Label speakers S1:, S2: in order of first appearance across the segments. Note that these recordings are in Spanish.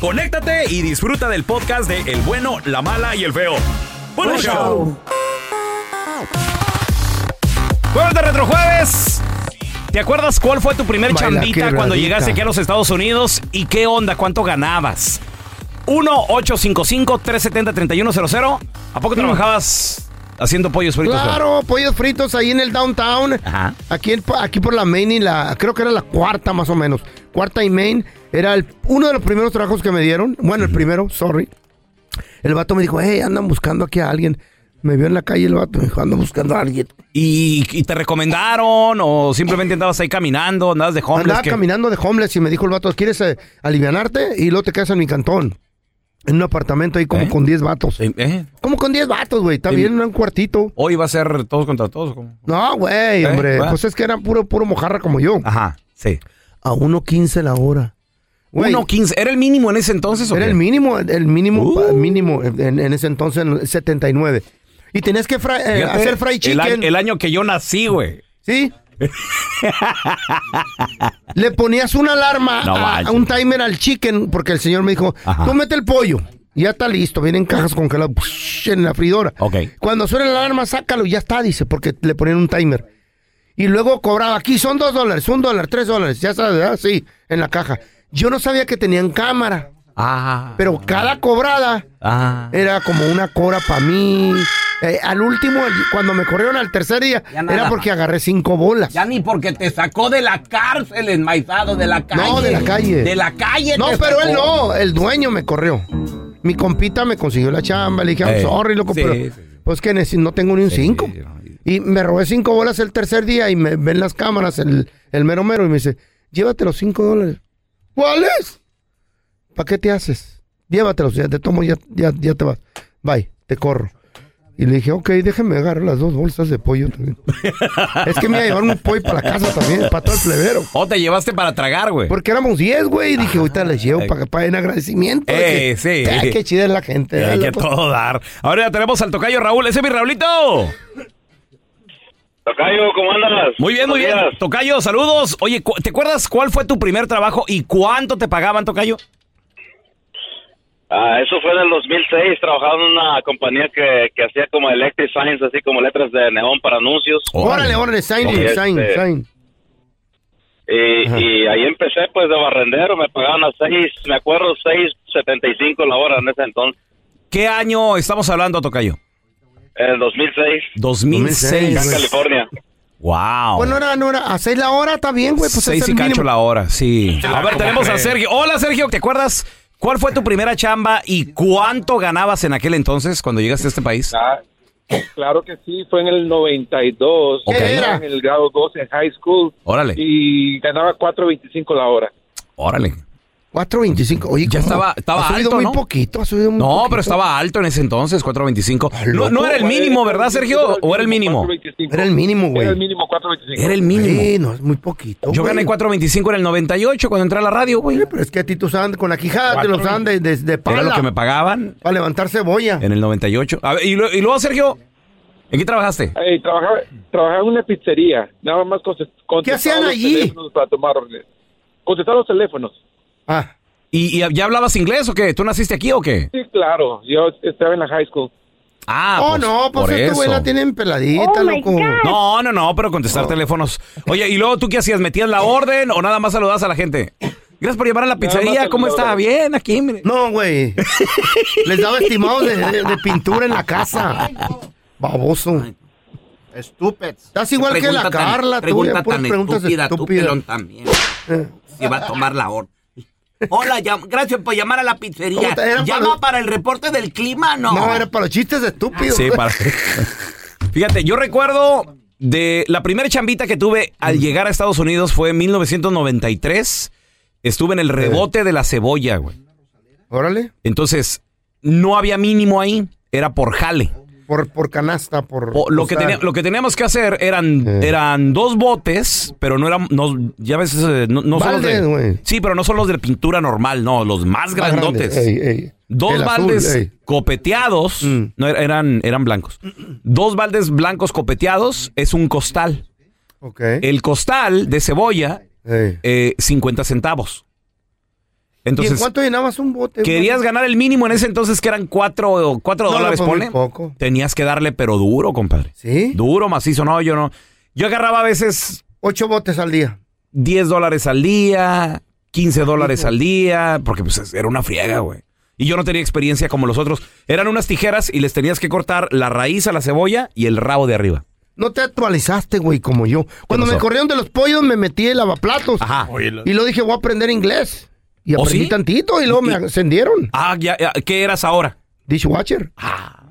S1: conéctate y disfruta del podcast de El bueno, la mala y el feo. ¡Buen show!
S2: show.
S1: Jueves de Retrojueves. ¿Te acuerdas cuál fue tu primer
S2: Baila,
S1: chambita cuando llegaste aquí a los Estados Unidos? ¿Y qué onda? ¿Cuánto ganabas? 1-855-370-3100. ¿A poco trabajabas haciendo pollos fritos?
S2: Claro, pollos fritos ahí en el downtown.
S1: Ajá.
S2: Aquí, en- aquí por la Main y la. Creo que era la cuarta más o menos. Cuarta y Main. Era el- uno de los primeros trabajos que me dieron. Bueno, el primero, sorry. El vato me dijo, hey, andan buscando aquí a alguien. Me vio en la calle el vato, me dijo, andan buscando a alguien.
S1: ¿Y, y te recomendaron o simplemente andabas ahí caminando, andabas de homeless?
S2: Andaba caminando de homeless y me dijo el vato, ¿quieres eh, alivianarte? Y luego te quedas en mi cantón. En un apartamento ahí como
S1: ¿Eh?
S2: con 10 vatos.
S1: Eh,
S2: Como con 10 vatos, güey. Está bien, un cuartito.
S1: Hoy va a ser todos contra todos. ¿cómo?
S2: No, güey,
S1: ¿Eh?
S2: hombre.
S1: Va.
S2: Pues es que era puro, puro mojarra como yo.
S1: Ajá, sí.
S2: A 1.15 la hora. Güey,
S1: 1.15. ¿Era el mínimo en ese entonces o
S2: Era
S1: qué?
S2: el mínimo, el mínimo,
S1: Uh.
S2: mínimo en, en ese entonces, en el 79. Y tenías que eh,
S1: Fíjate,
S2: hacer fried
S1: el, año,
S2: chicken.
S1: el año que yo nací, güey.
S2: ¿Sí? Le ponías una alarma
S1: No
S2: a, un timer al chicken, porque el señor me dijo,
S1: Ajá.
S2: tú mete el pollo. Ya está listo, vienen cajas congeladas en la freidora.
S1: Ok.
S2: Cuando suene la alarma, sácalo, ya está, dice, porque le ponían un timer. Y luego cobraba, aquí son dos dólares, un dólar, tres dólares, ya sabes, ¿verdad? Sí, en la caja. Yo no sabía que tenían cámara,
S1: Ah.
S2: pero cada cobrada
S1: Ah.
S2: era como una cobra para mí. Eh, al último, cuando me corrieron al tercer día, era porque agarré cinco bolas.
S1: Ya ni porque te sacó de la cárcel, enmaizado, de la calle.
S2: No, de la calle.
S1: De la calle.
S2: No,
S1: te
S2: pero
S1: sacó.
S2: él no, el dueño me corrió. Mi compita me consiguió la chamba, le dije, I'm
S1: Eh,
S2: sorry, loco,
S1: sí,
S2: pero
S1: sí.
S2: pues que no tengo ni un cinco. Y me robé cinco bolas el tercer día y me ven las cámaras el, el mero mero y me dice, llévate los cinco dólares. ¿Cuáles? ¿Para qué te haces? Llévatelos, ya te tomo, ya, ya, ya te vas. Bye, te corro. Y le dije, ok, déjeme agarrar las dos bolsas de pollo también. es que me iba a llevar un pollo para la casa también, para todo el plebero.
S1: O te llevaste para tragar, güey.
S2: Porque éramos 10, güey. Y dije, ahorita les llevo para, para en agradecimiento. de
S1: Eh,
S2: que,
S1: sí.
S2: Ay, qué chida es la gente.
S1: Hay que
S2: loco.
S1: todo dar. Ahora ya tenemos al tocayo Raúl. Ese es mi Raulito.
S3: Tocayo, ¿cómo andas?
S1: Muy bien, muy bien. Tocayo, saludos. Oye, cu- ¿te acuerdas cuál fue tu primer trabajo y cuánto te pagaban, Tocayo?
S3: Ah, eso fue en el 2006. Trabajaba en una compañía que, que hacía como electric signs, así como letras de neón para anuncios.
S2: Órale, órale, sign,
S3: Ok,
S2: sign,
S3: este-
S2: sign.
S3: Y, y ahí empecé pues de barrendero. Me pagaban a 6, me acuerdo, 6.75 la hora en ese entonces.
S1: ¿Qué año estamos hablando, Tocayo?
S3: En el 2006,
S1: 2006.
S3: acá en
S2: 2006.
S3: California.
S1: Wow.
S2: Bueno, no era, no era. A seis la hora está bien, güey. Pues
S1: Seis
S2: es
S1: y cacho
S2: mínimo.
S1: la hora, sí. A ver,
S3: ¿cómo
S1: tenemos a? Sergio. Hola, Sergio. ¿Te acuerdas cuál fue tu primera chamba y cuánto ganabas en aquel entonces cuando llegaste a este país?
S4: Ah, claro que sí, fue en el 92.
S1: Ok.
S4: Estaba En el grado 12 en high school
S1: Órale.
S4: y ganaba 4.25 la hora.
S1: Órale.
S2: 4.25. Oye,
S1: Ya
S2: ¿cómo?
S1: estaba- estaba
S2: ha subido
S1: alto,
S2: muy
S1: ¿no?
S2: poquito, ha subido muy
S1: No,
S2: poquito.
S1: pero estaba alto en ese entonces, 4.25. No,
S2: loco,
S1: no era el mínimo, ¿verdad, Sergio? ¿O era el mínimo?
S5: 4.25.
S2: Era el mínimo, güey.
S5: Era el mínimo 4.25.
S1: Era el mínimo.
S2: Sí, no, es muy poquito.
S1: Yo
S2: güey.
S1: gané 4.25 en el 98 cuando entré a la radio, güey.
S2: Pero es que a ti tus andan con la quijada, te los dan de, de, de
S1: Era
S2: pala.
S1: lo que me pagaban
S2: Para levantar cebolla.
S1: en el 98. A ver, y, lo- y luego, Sergio, ¿en qué trabajaste?
S5: Ey, trabajaba, trabajaba en una pizzería. Nada más conte- contestaba
S2: ¿Qué hacían
S5: los
S2: allí?
S5: teléfonos Para tomar órdenes. Contestar los teléfonos.
S2: Ah,
S1: ¿Y, y ya hablabas inglés o qué? ¿Tú naciste aquí o qué?
S5: Sí, claro. Yo estaba en la high school.
S1: Ah,
S2: oh,
S1: pues,
S2: no, pues
S1: por
S2: este güey
S1: eso.
S2: la tienen peladita,
S6: Oh,
S2: loco.
S1: No, no, no, pero contestar teléfonos. Oye, ¿y luego tú qué hacías? ¿Metías la orden o nada más saludabas a la gente? Gracias por llamar a la pizzería. ¿Cómo está? Bien, aquí, mire.
S2: No, güey. Les daba estimados de, de- de pintura en la casa. Baboso.
S7: Estúpido.
S2: Estás igual que la Carla, tú,
S7: Pregunta tan
S2: preguntas
S7: estúpida, tú,
S2: estúpidas.
S7: pelón, también.
S2: Eh.
S7: Si va a tomar la orden. Hola, gracias por llamar a la pizzería.
S2: ¿Cómo te- era
S7: ¿Llama
S2: para-
S7: para... el reporte del clima? No.
S2: No, era para los chistes estúpidos.
S1: Sí, para. Fíjate, yo recuerdo de la primera chambita que tuve al llegar a Estados Unidos fue en 1993. Estuve en el rebote de la cebolla, güey.
S2: Órale.
S1: Entonces, no había mínimo ahí, era por jale.
S2: Por, por canasta, por.
S1: Lo, que tenía- lo que teníamos que hacer eran, eran dos botes, pero no eran, no, ya ves, eh, no, no son los de, sí, pero no son los de pintura normal, no, los más
S2: Más
S1: grandotes.
S2: grande. Ey, ey.
S1: Dos
S2: El
S1: baldes copeteados,
S2: Mm.
S1: no, er- eran, eran blancos. Dos baldes blancos copeteados es un costal. El costal de cebolla, eh, 50 centavos.
S2: ¿Y en
S1: Entonces,
S2: cuánto llenabas un bote?
S1: querías ganar el mínimo en ese entonces que eran 4 cuatro
S2: No,
S1: dólares,
S2: pues, muy
S1: ponle.
S2: poco.
S1: Tenías que darle, pero duro, compadre.
S2: ¿Sí?
S1: Duro, macizo, no, yo no. Yo agarraba a veces
S2: Ocho botes al día.
S1: 10 dólares al día, 15 dólares al día, porque pues era una friega, güey. Y yo no tenía experiencia como los otros. Eran unas tijeras y les tenías que cortar la raíz a la cebolla y el rabo de arriba.
S2: No te actualizaste, güey, como yo. Cuando me corrieron de los pollos, me metí en lavaplatos.
S1: Ajá.
S2: Y lo dije, voy a aprender inglés. Y
S1: ¿Oh,
S2: aprendí
S1: sí?
S2: tantito y luego me ascendieron.
S1: Ah, ya, ya, ¿qué eras ahora?
S2: Dishwatcher.
S1: Ah.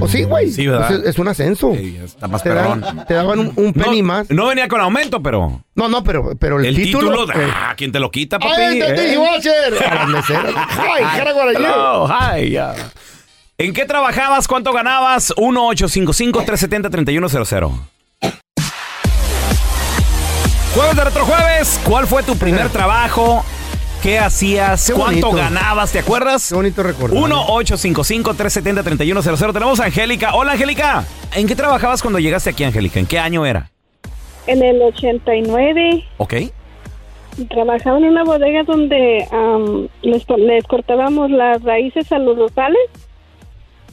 S2: ¿O sí, güey?
S1: Sí, ¿verdad?
S2: Pues es, es un ascenso.
S1: Sí, está más
S2: te, dan- te daban un, un penny
S1: no,
S2: más.
S1: No venía con aumento, pero
S2: No, no, pero, pero el,
S1: el título,
S2: eh,
S1: ah, ¿quién te lo quita, papi?
S2: ¡Ay, the
S1: ¿Eh?
S2: dishwatcher! A las meseras. ¡Ay!
S1: Hello, hi. ¿En qué trabajabas? ¿Cuánto ganabas? 1-855-370-3100. Jueves de Retrojueves. ¿Cuál fue tu primer trabajo? ¿Qué hacías?
S2: Qué
S1: ¿Cuánto
S2: bonito.
S1: ganabas? ¿Te acuerdas?
S2: Qué bonito recordar.
S1: 1-855-370-3100. Tenemos a Angélica. Hola, Angélica. ¿En qué trabajabas cuando llegaste aquí, Angélica? ¿En qué año era?
S8: En el 89
S1: ¿Ok?
S8: trabajaba en una bodega donde am, les, co- les cortábamos las raíces a los rosales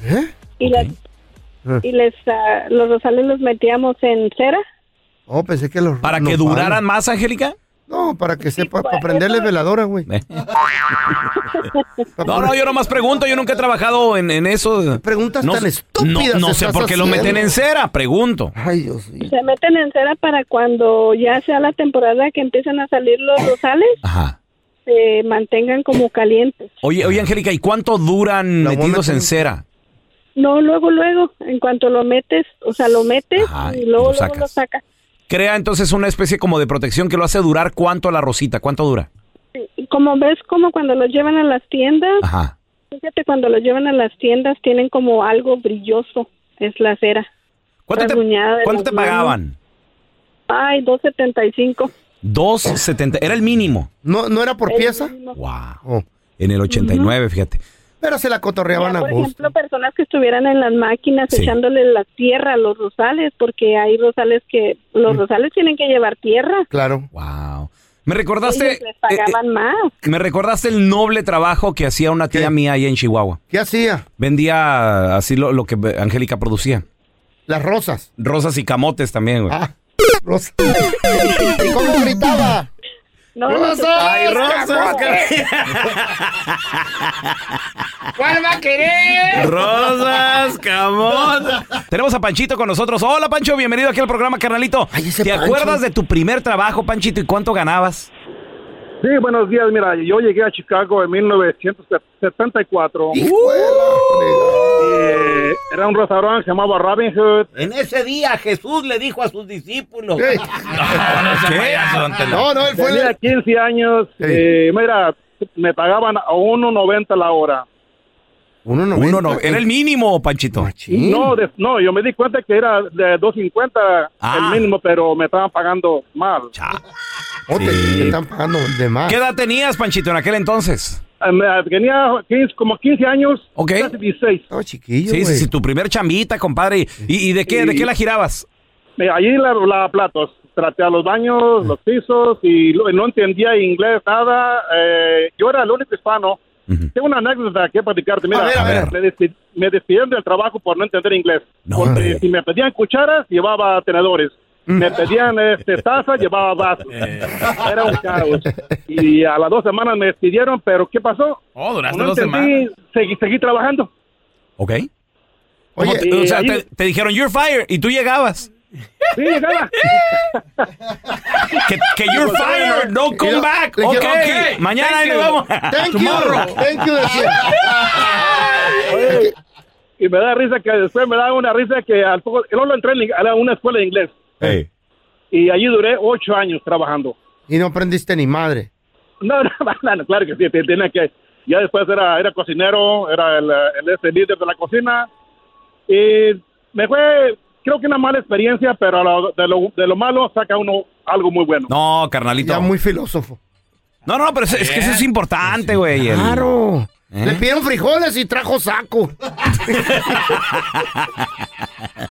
S2: ¿Eh?
S8: y, las, y les, ah, los rosales los metíamos en cera.
S2: Oh, pensé que los...
S1: ¿Para
S2: los
S1: que duraran más, Angélica?
S2: No, para que sepa, para
S8: pues,
S2: prenderle
S8: eso-
S2: veladora, güey.
S1: Eh. No, no, yo nomás pregunto, yo nunca he trabajado en, en eso.
S2: Preguntas
S1: no,
S2: tan estúpidas
S1: No, no sé por qué lo meten en cera, pregunto.
S2: Ay, Dios mío.
S8: Se meten en cera para cuando ya sea la temporada que empiezan a salir los rosales,
S1: Ajá.
S8: se mantengan como calientes.
S1: Oye, oye, Angélica, ¿y cuánto duran
S2: La
S1: metidos en cera?
S8: No, luego, luego, en cuanto lo metes, o sea, lo metes
S1: Ajá, y
S8: y luego,
S1: lo
S8: luego lo
S1: sacas. Crea entonces una especie como de protección que lo hace durar cuánto la rosita, ¿cuánto dura?
S8: Como ves, como cuando los llevan a las tiendas,
S1: Ajá.
S8: Fíjate, cuando los llevan a las tiendas tienen como algo brilloso, es la cera.
S1: ¿Cuánto te, cuánto te pagaban?
S8: Ay, 2.75.
S1: 2.70, era el mínimo.
S2: ¿No, ¿No era por
S8: El
S2: pieza?
S8: mínimo.
S1: Wow.
S2: Oh.
S1: En el 89, fíjate.
S2: Pero se la cotorreaban
S8: Ya,
S2: a
S8: por
S2: gusto.
S8: ejemplo, personas que estuvieran en las máquinas
S1: Sí.
S8: echándole la tierra a los rosales, porque hay rosales que
S1: Mm.
S8: los rosales tienen que llevar tierra.
S2: Claro.
S1: Wow. Me recordaste
S8: Ellos les pagaban más.
S1: eh, me recordaste el noble trabajo que hacía una tía
S2: ¿Qué?
S1: mía ahí en Chihuahua.
S2: ¿Qué hacía?
S1: Vendía así lo, lo que Angélica producía.
S2: Las rosas.
S1: Rosas y camotes también, güey.
S2: Ah, rosas. ¿Y cómo gritaba?
S8: No, no
S2: ¡Rosas!
S1: ¡Ay, rosas!
S2: ¿Cuál va a querer?
S1: Rosas, camotes. Tenemos a Panchito con nosotros. Hola, Pancho, bienvenido aquí al programa, carnalito.
S2: Ay,
S1: ¿Te
S2: Pancho.
S1: acuerdas de tu primer trabajo, Panchito, y cuánto ganabas?
S5: Sí, buenos días. Mira, yo llegué a Chicago en 1974.
S2: Hijo de la fregada.
S5: Eh,
S4: era un restaurante que se llamaba Robin Hood.
S7: En ese día Jesús le dijo a sus discípulos.
S2: ¿Qué?
S7: No, no,
S2: él fue
S4: Tenía
S2: el...
S4: 15 años. eh, mira, me pagaban a 1.90 la hora.
S2: Uno no,
S1: Uno no, era el mínimo, Panchito.
S4: No, de- no, yo me di cuenta que era de 2.50
S1: Ah.
S4: el mínimo, pero me estaban pagando mal.
S2: Oh, te,
S1: Sí.
S2: te están pagando de más.
S1: ¿Qué edad tenías, Panchito, en aquel entonces?
S4: Eh, me- Tenía 15 como 15 años,
S1: Ok.
S4: casi 16.
S2: No, chiquillo,
S1: Sí, sí, sí, tu primer chambita, compadre. ¿Y, y de qué, de qué la girabas?
S4: Eh, Allí la, la platos, traté a los baños, los pisos y lo- no entendía inglés nada. Eh, yo era el único hispano. Tengo una anécdota que platicarte. Mira,
S2: A ver, a ver.
S4: Me, despi- me despidieron del trabajo por no entender inglés.
S1: No,
S4: Porque
S1: hombre.
S4: si me pedían cucharas, llevaba tenedores. Me pedían este, taza, llevaba vasos. Era un caos. Y a las dos semanas me despidieron, pero ¿qué pasó?
S9: Oh, duraste
S4: no
S9: dos
S4: entendí, seguí, seguí trabajando.
S1: ¿Ok?
S2: Oye,
S1: ¿Cómo te-
S4: y
S1: o sea,
S4: ahí-
S1: te, te dijeron, you're fired, y tú llegabas.
S4: Sí, llegaba.
S1: Que, que you're fired, no come
S2: Mira,
S1: back.
S2: le
S1: Ok,
S2: dijeron, ok,
S1: mañana ahí
S9: thank
S1: nos
S9: you.
S1: vamos.
S2: Thank
S1: Tomorrow.
S2: you. Thank you.
S4: Oye, y me da risa que después me da una risa que al poco, no lo entré a una escuela de inglés
S1: Hey.
S4: y allí duré ocho años trabajando.
S2: Y no aprendiste ni madre.
S4: No, no, no, no, claro que sí, te- tenía que. Ya después era, era cocinero, era el, el líder de la cocina y me fue, creo que una mala experiencia, pero lo- de, lo, de lo malo saca uno algo muy bueno.
S1: No, carnalito.
S2: Ya muy filósofo.
S1: No, no, pero es, es que eso es importante, güey. el-
S2: Claro.
S1: ¿Eh?
S2: Le pidieron frijoles y trajo saco.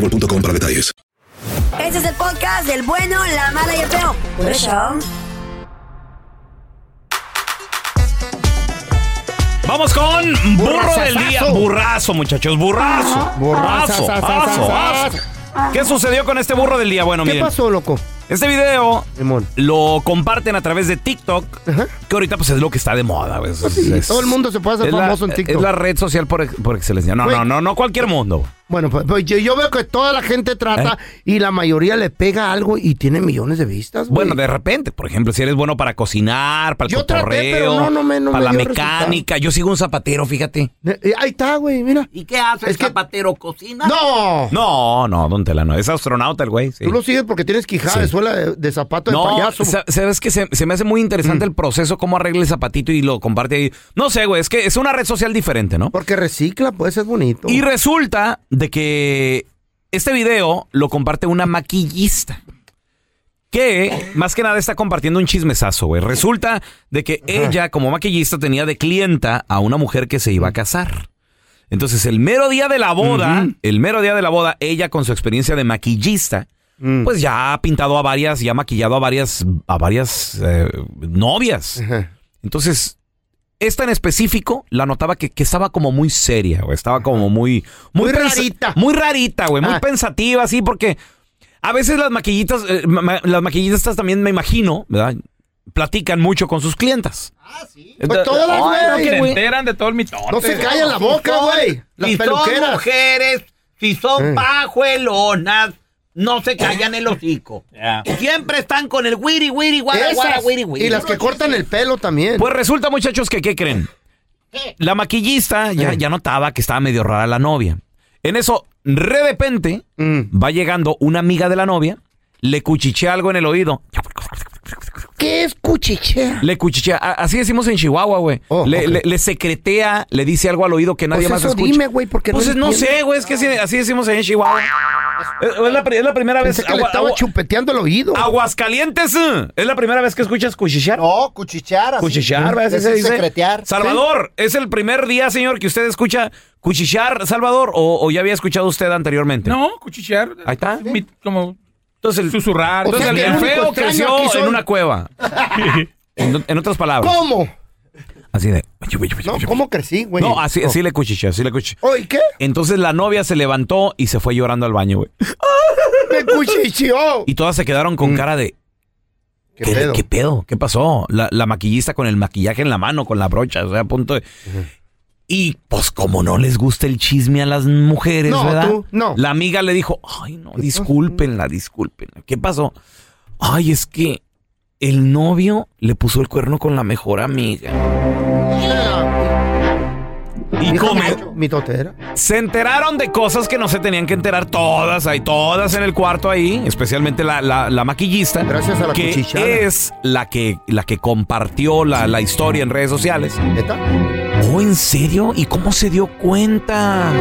S10: boostmobile.com para detalles.
S11: Este es el podcast del bueno, la mala y el feo. Por eso.
S1: Vamos con burro del día. Burrazo, muchachos, burrazo.
S2: Burrazo,
S1: aso. ¿Qué sucedió con este burro del día? Bueno,
S2: ¿Qué
S1: miren.
S2: pasó, loco?
S1: Este video
S2: Simón.
S1: lo comparten a través de TikTok, que ahorita pues es lo que está de moda. güey. Es-
S2: Sí,
S1: es-
S2: todo el mundo se puede hacer
S1: es la-
S2: famoso en TikTok.
S1: Es la red social por, ex- por excelencia. No,
S2: Güey.
S1: no, no, no cualquier mundo.
S2: Bueno, pues, pues, yo, yo veo que toda la gente trata y la mayoría le pega algo y tiene millones de vistas, güey.
S1: Bueno, de repente, por ejemplo, si eres bueno para cocinar, para el
S2: Yo traté,
S1: cotorreo,
S2: pero no, no me- no
S1: para
S2: me
S1: la
S2: dio
S1: mecánica. Yo sigo un zapatero, fíjate.
S2: Eh, eh, Ahí está, güey, mira.
S7: ¿Y qué hace el zapatero? ¿Cocina?
S2: ¡No!
S1: No, no, don Telano. Es astronauta el güey. sí.
S2: Tú lo sigues porque tienes quijada
S1: Sí.
S2: de suela de, de zapato de
S1: No,
S2: payaso.
S1: sa- sabes que se, se me hace muy interesante el proceso, cómo arregla el zapatito y lo comparte ahí. No sé, güey, es que es una red social diferente, ¿no?
S2: Porque recicla, pues es bonito.
S1: Y resulta de que este video lo comparte una maquillista. Que más que nada está compartiendo un chismesazo, güey. Resulta de que ella, como maquillista, tenía de clienta a una mujer que se iba a casar. Entonces, el mero día de la boda, el mero día de la boda, ella con su experiencia de maquillista,
S2: Mm.
S1: pues ya ha pintado a varias, ya ha maquillado a varias, a varias eh, novias. Entonces, esta en específico la notaba que, que estaba como muy seria, güey. Estaba como muy.
S2: Muy rarita.
S1: Muy rarita, güey. Muy
S2: Ah.
S1: pensativa, así, porque a veces las maquillitas, eh, ma- las maquillistas también me imagino, ¿verdad? Platican mucho con sus clientas. Ah, sí.
S2: Pues todas, güey.
S9: Se enteran de todo el mitote.
S2: No se callan la boca, güey. Las
S7: si son mujeres, si son
S2: Eh.
S7: pajuelonas, no se callan el hocico. Siempre están con el wiri, wiri, guara, guara, wiri, wiri.
S2: Y las que cortan el pelo también.
S1: Pues resulta, muchachos, que ¿qué creen? la maquillista ya, ya notaba que estaba medio rara la novia. En eso, de repente, va llegando una amiga de la novia, le cuchichea algo en el oído.
S2: ¿Qué es cuchichea?
S1: Le cuchichea, a- así decimos en Chihuahua, güey. le, le- le secretea, le dice algo al oído que nadie
S2: Pues
S1: más
S2: eso
S1: escucha.
S2: dime, güey, porque no
S1: Pues no
S2: entiendo.
S1: sé, güey, es que así, así decimos en Chihuahua. Es, es la, pri- es la primera vez.
S2: Pensé que le
S1: agua-
S2: estaba
S1: agua-
S2: chupeteando el oído.
S1: Aguascalientes, eh. es la primera vez que escuchas cuchichear.
S9: No, cuchichear. así.
S1: Cuchichear, ¿verdad? Así
S9: Es
S1: se dice.
S9: secretear.
S1: Salvador, ¿es el primer día, señor, que usted escucha cuchichear, Salvador? ¿O, o ya había escuchado usted anteriormente?
S12: No, cuchichear.
S1: Ahí está.
S12: Mi- como
S1: Entonces el,
S12: susurrar.
S1: entonces
S2: O sea
S1: el, el feo creció en una cueva. en, en otras palabras.
S2: ¿Cómo?
S1: Así de.
S2: No, ¿cómo crecí, güey?
S1: No, así, así le cuchicheó, así le cuchicheó.
S2: Oye, ¿qué?
S1: Entonces la novia se levantó y se fue llorando al baño, güey.
S2: Me cuchicheó.
S1: Y todas se quedaron con cara de.
S2: ¿Qué
S1: ¿Qué,
S2: pedo?
S1: qué pedo? ¿Qué pasó? La, la maquillista con el maquillaje en la mano, con la brocha, o sea, a punto de. Y pues como no les gusta el chisme a las mujeres,
S2: No,
S1: ¿verdad?
S2: tú, no.
S1: La amiga le dijo, ay no, discúlpenla, discúlpenla. ¿Qué pasó? Ay, es que el novio le puso el cuerno con la mejor amiga. Y come-
S2: mi- totera.
S1: se enteraron de cosas que no se tenían que enterar todas, hay todas en el cuarto ahí, especialmente la, la- la maquillista.
S2: Gracias a la
S1: que es la que, la que compartió la, la historia en redes sociales.
S2: ¿Neta?
S1: Oh, ¿en serio? ¿Y cómo se dio cuenta?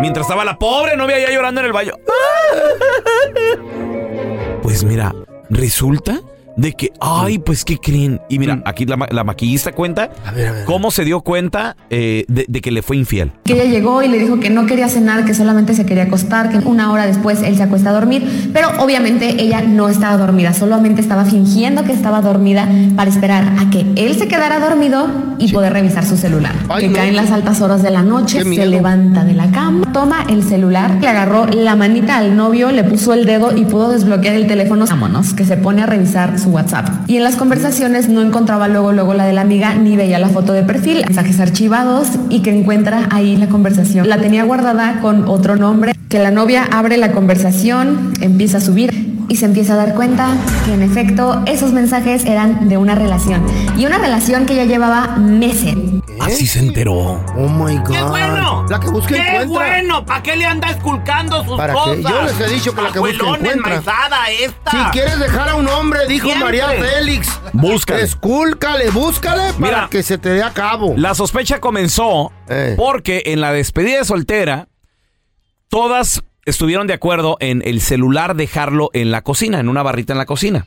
S1: Mientras estaba la pobre novia ya llorando en el baño. Pues mira, resulta de que, ay, pues, ¿qué creen? Y mira, aquí la, ma- la maquillista cuenta cómo se dio cuenta eh, de, de que le fue infiel.
S13: Que ella llegó y le dijo que no quería cenar, que solamente se quería acostar, que una hora después él se acuesta a dormir, pero obviamente ella no estaba dormida, solamente estaba fingiendo que estaba dormida para esperar a que él se quedara dormido y poder revisar su celular. que caen las altas horas de la noche, se levanta de la cama, toma el celular, le agarró la manita al novio, le puso el dedo y pudo desbloquear el teléfono. Vámonos, que se pone a revisar su WhatsApp. Y en las conversaciones no encontraba luego luego la de la amiga ni veía la foto de perfil, mensajes archivados y que encuentra ahí la conversación. La tenía guardada con otro nombre, que la novia abre la conversación, empieza a subir y se empieza a dar cuenta que en efecto esos mensajes eran de una relación y una relación que ya llevaba meses.
S1: Así se enteró.
S2: Oh my God.
S7: ¡Qué bueno!
S2: La que busca
S7: ¡Qué
S2: encuentra.
S7: bueno! ¿Para qué le anda esculcando sus
S2: ¿Para qué?
S7: cosas?
S2: Yo les he dicho que la que busca encuentra.
S7: enmaizada esta.
S2: Si quieres dejar a un hombre, dijo
S7: Siempre.
S2: María Félix.
S1: Búscale.
S2: Escúlcale, búscale para
S1: Mira.
S2: que se te dé a cabo.
S1: La sospecha comenzó
S2: Eh.
S1: porque en la despedida de soltera, todas estuvieron de acuerdo en el celular dejarlo en la cocina, en una barrita en la cocina.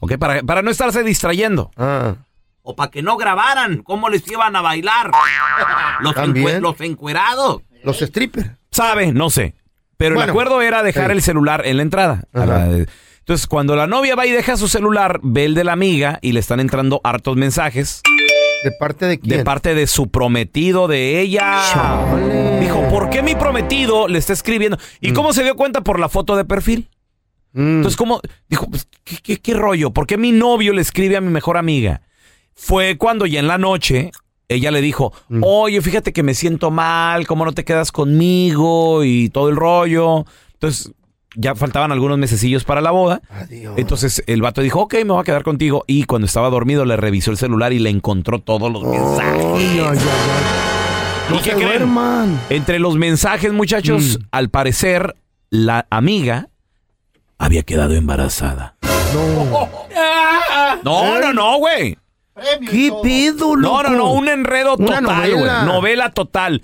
S1: ¿Ok? Para, para no estarse distrayendo.
S2: Ah.
S7: O para que no grabaran cómo les iban a bailar. Los, encue- los encuerados.
S2: Los strippers.
S1: ¿Sabe? No sé. Pero el
S2: Bueno,
S1: acuerdo era dejar
S2: sí.
S1: el celular en la entrada. La- Entonces, cuando la novia va y deja su celular, ve el de la amiga y le están entrando hartos mensajes.
S2: ¿De parte de quién?
S1: De parte de su prometido, de ella. Dijo, ¿por qué mi prometido le está escribiendo?
S2: Mm.
S1: ¿Y cómo se dio cuenta? Por la foto de perfil. Entonces, ¿cómo? Dijo, pues, ¿qué, qué, qué rollo? ¿Por qué mi novio le escribe a mi mejor amiga? Fue cuando ya en la noche ella le dijo,
S2: Mm.
S1: oye, fíjate que me siento mal, ¿cómo no te quedas conmigo? Y todo el rollo. Entonces, ya faltaban algunos mesecillos para la boda. Entonces el vato dijo, ok, me voy a quedar contigo. Y cuando estaba dormido le revisó el celular y le encontró todos los mensajes.
S2: No
S1: ¿Y qué
S2: se
S1: creen? Entre los mensajes, muchachos, al parecer, la amiga había quedado embarazada. No, no, no, güey.
S2: ¿Qué pedo,
S1: No,
S2: loco?
S1: no, no, un enredo
S2: Una
S1: total, güey.
S2: novela.
S1: Novela total.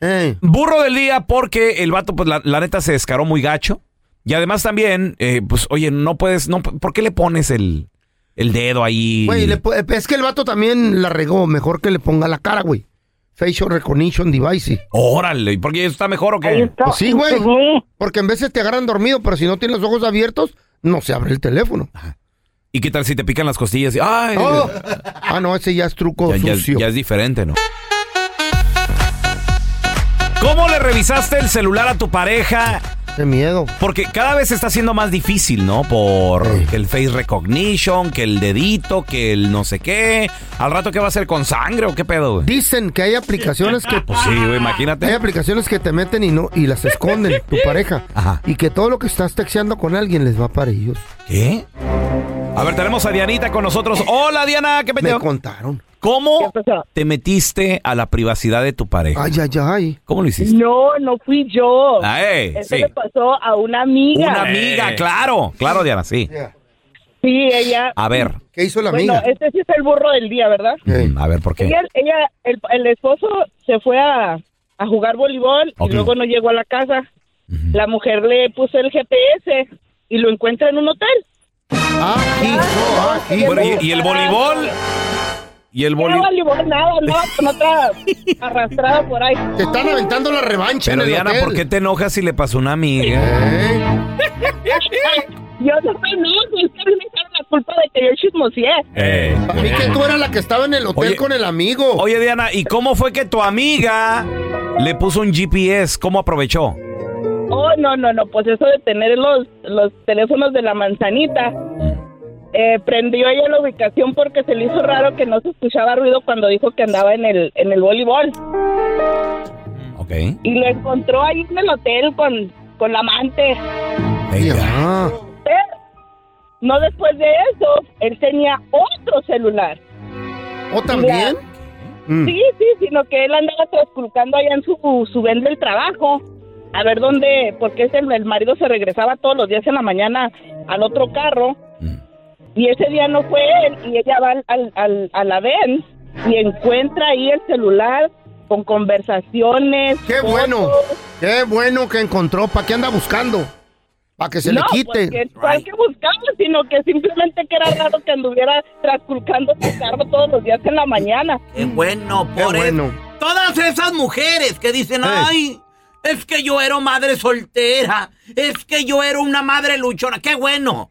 S2: Eh.
S1: Burro del día porque el vato, pues la, la neta se descaró muy gacho. Y además también, eh, pues, oye, no puedes, no, ¿por qué le pones el, el dedo ahí?
S2: Güey, le pu- es que el vato también la regó. Mejor que le ponga la cara, güey. Facial Recognition Device.
S1: Órale, ¿porque está mejor o qué?
S2: Pues sí, güey. Porque en veces te agarran dormido, pero si no tienes los ojos abiertos, no se abre el teléfono.
S1: ¿Y qué tal si te pican las costillas? y- Ay,
S2: Oh. Ah, no, ese ya es truco
S1: ya, ya-
S2: sucio.
S1: ya es diferente, ¿no? ¿Cómo le revisaste el celular a tu pareja?
S2: De miedo.
S1: Porque cada vez está siendo más difícil, ¿no? Por el face recognition, que el dedito, que el no sé qué. Al rato, ¿qué va a hacer con sangre o qué pedo, güey?
S2: Dicen que hay aplicaciones que...
S1: Pues sí, güey, imagínate.
S2: Hay aplicaciones que te meten y no y las esconden, tu pareja. Y que todo lo que estás texteando con alguien les va para ellos.
S1: ¿Qué? A ver, tenemos a Dianita con nosotros. Hola, Diana, ¿qué
S2: Me contaron.
S1: ¿Cómo te metiste a la privacidad de tu pareja?
S2: Ay, ay, ay.
S1: ¿Cómo lo hiciste?
S9: No, no fui yo.
S1: Ah, eh,
S9: Eso
S1: sí.
S9: le pasó a una amiga.
S1: Una amiga, claro. Claro, Diana, sí.
S9: Sí, ella.
S1: A ver.
S2: ¿Qué hizo la
S9: Bueno,
S2: amiga?
S9: este sí es el burro del día, ¿verdad?
S1: Mm, A ver, ¿por qué?
S9: Ella, ella el, el esposo se fue a, a jugar voleibol y luego no llegó a la casa. La mujer le puso el GPS y lo encuentra en un hotel.
S2: Hijo, ah, hijo.
S1: Bueno, ¿y, y el voleibol? ¿Y el
S9: No
S1: voleibol?
S9: voleibol, nada, no, con otra arrastrada por ahí.
S2: Te están aventando la revancha
S1: Pero
S2: en el
S1: Diana,
S2: hotel.
S1: ¿por qué te enojas si le pasó a una amiga?
S9: Yo no soy no, es que a mí me echaron la culpa de que yo chismoseé.
S1: Eh.
S2: Para mí que tú eras la que estaba en el hotel
S1: Oye.
S2: con el amigo.
S1: Oye, Diana, ¿y cómo fue que tu amiga le puso un GPS? ¿Cómo aprovechó?
S9: Oh, no, no, no, pues eso de tener los, los teléfonos de la manzanita. Eh, prendió ella la ubicación porque se le hizo raro que no se escuchaba ruido cuando dijo que andaba en el, en el voleibol.
S1: Ok.
S9: Y lo encontró ahí en el hotel con, con la amante.
S2: Ah,
S9: Pero no después de eso, él tenía otro celular.
S2: ¿O también? Mm.
S9: Sí, sí, sino que él andaba transculcando allá en su, su ven del trabajo. A ver dónde, porque ese, el marido se regresaba todos los días en la mañana al otro carro. Y ese día no fue él, y ella va al, al, al- a la ven y encuentra ahí el celular con conversaciones.
S2: Qué bueno, qué bueno que encontró. ¿Para qué anda buscando? Para que se
S9: no,
S2: le quite.
S9: Pues que, ¿cuál que buscaba, sino que simplemente que era raro que anduviera transculcando su carro todos los días en la mañana.
S7: Qué bueno,
S2: Qué
S7: por eso.
S2: bueno.
S7: Todas esas mujeres que dicen, ay, es que yo era madre soltera, es que yo era una madre luchona. Qué bueno.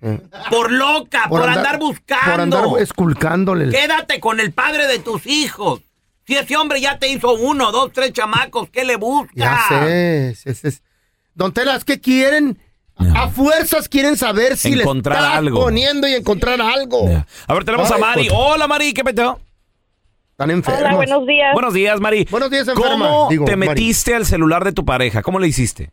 S7: Por loca, por, andar, buscando.
S2: Por andar esculcándole.
S7: Quédate con el padre de tus hijos. Si ese hombre ya te hizo uno, dos, tres chamacos, ¿qué le busca?
S2: Ya sé. es- es- es- Don Telas, ¿qué quieren? A fuerzas quieren saber si
S1: Encontrar
S2: le está
S1: algo.
S2: poniendo y encontrar algo.
S1: A ver, tenemos
S2: Ay,
S1: a Mari.
S2: pues.
S1: Hola, Mari, ¿qué peteo?
S2: Están enfermos.
S9: Hola, buenos días.
S1: Buenos días, Mari.
S2: Buenos días, enferma.
S1: ¿Cómo
S2: Digo,
S1: te
S2: Mari.
S1: metiste al celular de tu pareja? ¿Cómo le hiciste?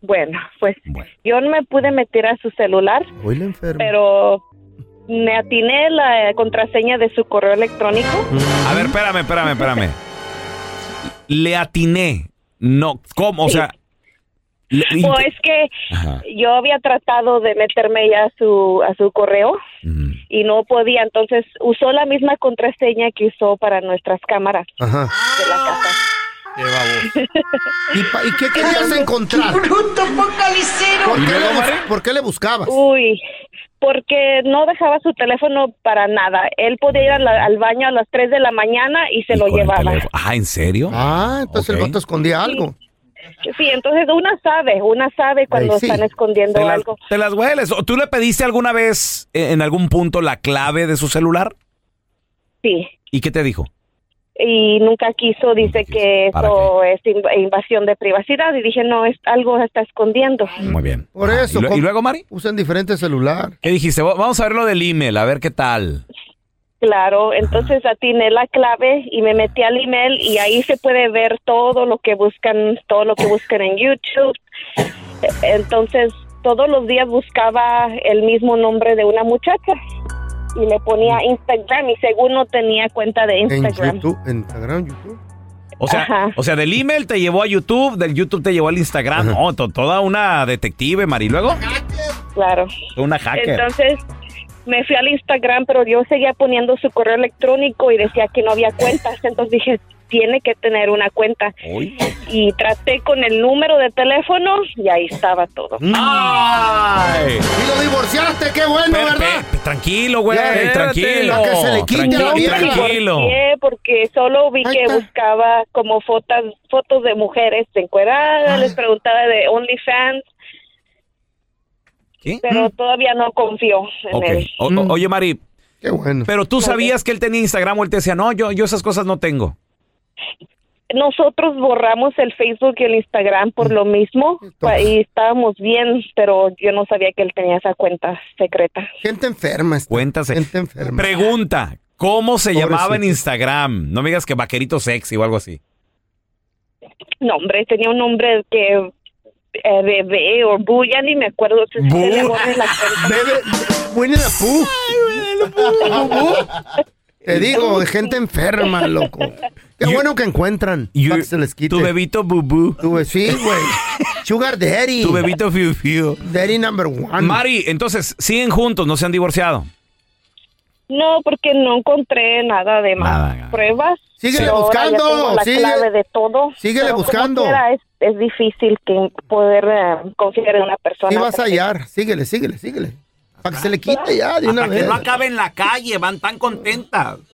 S14: Bueno, pues yo no me pude meter a su celular,
S2: Hoy la enferma.
S14: pero me atiné la contraseña de su correo electrónico.
S1: A ver, espérame, espérame, espérame. Le atiné. No, ¿cómo? O sea... le-
S14: Pues es que
S1: Ajá.
S14: yo había tratado de meterme ya a su a su correo y no podía, entonces usó la misma contraseña que usó para nuestras cámaras
S2: Ajá.
S14: de la casa.
S2: ¿Y, pa- y qué querías encontrar?
S14: bruto
S2: ¿Por qué, le, bus- por qué le buscabas?
S14: Uy, porque no dejaba su teléfono para nada. Él podía ir a la- al baño a las 3 de la mañana y se lo llevaba.
S1: Ah, ¿en serio?
S2: Ah, entonces el vato escondía algo.
S14: Sí, entonces una sabe, una sabe cuando
S1: Ay, sí.
S14: están escondiendo
S1: ¿Te las,
S14: algo.
S1: te las hueles? ¿O ¿Tú le pediste alguna vez eh, en algún punto la clave de su celular?
S14: Sí.
S1: ¿Y qué te dijo?
S14: Y nunca quiso, dice que
S1: ¿Para
S14: eso es inv- invasión de privacidad. Y dije, no, es algo está escondiendo.
S1: Muy bien.
S2: Por eso.
S1: ¿y lo-
S2: ¿cómo-
S1: y luego, Mari?
S2: Usan diferente celular.
S1: ¿Qué dijiste? Va- Vamos a ver lo del email, a ver qué tal.
S14: Claro, entonces atiné la clave y me metí al email y ahí se puede ver todo lo que buscan, todo lo que buscan en YouTube. Eh, Entonces, todos los días buscaba el mismo nombre de una muchacha y le ponía Instagram y según no tenía cuenta de
S2: En
S14: Instagram.
S2: YouTube, en Instagram, YouTube.
S1: O sea,
S14: Ajá.
S1: o sea, del email te llevó a YouTube, del YouTube te llevó al Instagram. No, to- toda una detective, Mari. Luego,
S14: Claro.
S1: una hacker.
S14: Entonces me fui al Instagram, pero yo seguía poniendo su correo electrónico y decía que no había cuentas. Entonces dije, tiene que tener una cuenta. Y traté con el número de teléfono y ahí estaba todo.
S1: ¡Ay!
S2: Y lo divorciaste, qué bueno, ¿verdad?
S1: Tranquilo, güey,
S2: espérate,
S1: tranquilo.
S2: que se le quite
S1: tranquilo,
S2: la vieja.
S1: tranquilo.
S14: Divorcié porque solo vi que buscaba como fotos fotos de mujeres encueradas, les preguntaba de OnlyFans,
S1: ¿Qué?
S14: pero todavía no confío en
S1: Ok.
S14: él.
S1: O- o- oye, Mari.
S2: Qué bueno.
S1: Pero tú sabías que él tenía Instagram o él te decía, no, yo, yo esas cosas no tengo.
S14: Nosotros borramos el Facebook y el Instagram por lo mismo y estábamos bien, pero yo no sabía que él tenía esa cuenta secreta.
S2: Gente enferma. esta.
S1: Cuéntase.
S2: Gente enferma.
S1: Pregunta, ¿cómo se llamaba en Instagram? No me digas que vaquerito sexy o algo así.
S14: No, hombre, tenía un nombre que eh, bebé o bu, ya ni me acuerdo. si
S2: Bu.
S14: se le borra la cuenta.
S2: Bebe, Winnie the Pooh. Te digo, gente enferma, loco. Qué bueno que encuentran. para que se les quite.
S1: Tu bebito bubú.
S2: Tu sí, güey. Sugar Daddy.
S1: Tu bebito fiu fiu.
S2: Daddy number one.
S1: Mari, entonces, siguen juntos, no se han divorciado.
S14: No, porque no encontré nada de más pruebas.
S2: Síguele
S14: Pero
S2: buscando,
S14: la
S2: sigue-
S14: clave de todo.
S2: síguele
S14: Pero como
S2: buscando.
S14: quiera, es, es difícil que poder eh, confiar en una persona.
S2: Sí vas a hallar. Síguele, síguele, síguele. Para que se le quite ya de una
S7: Hasta que no acabe en la calle, van tan contentas.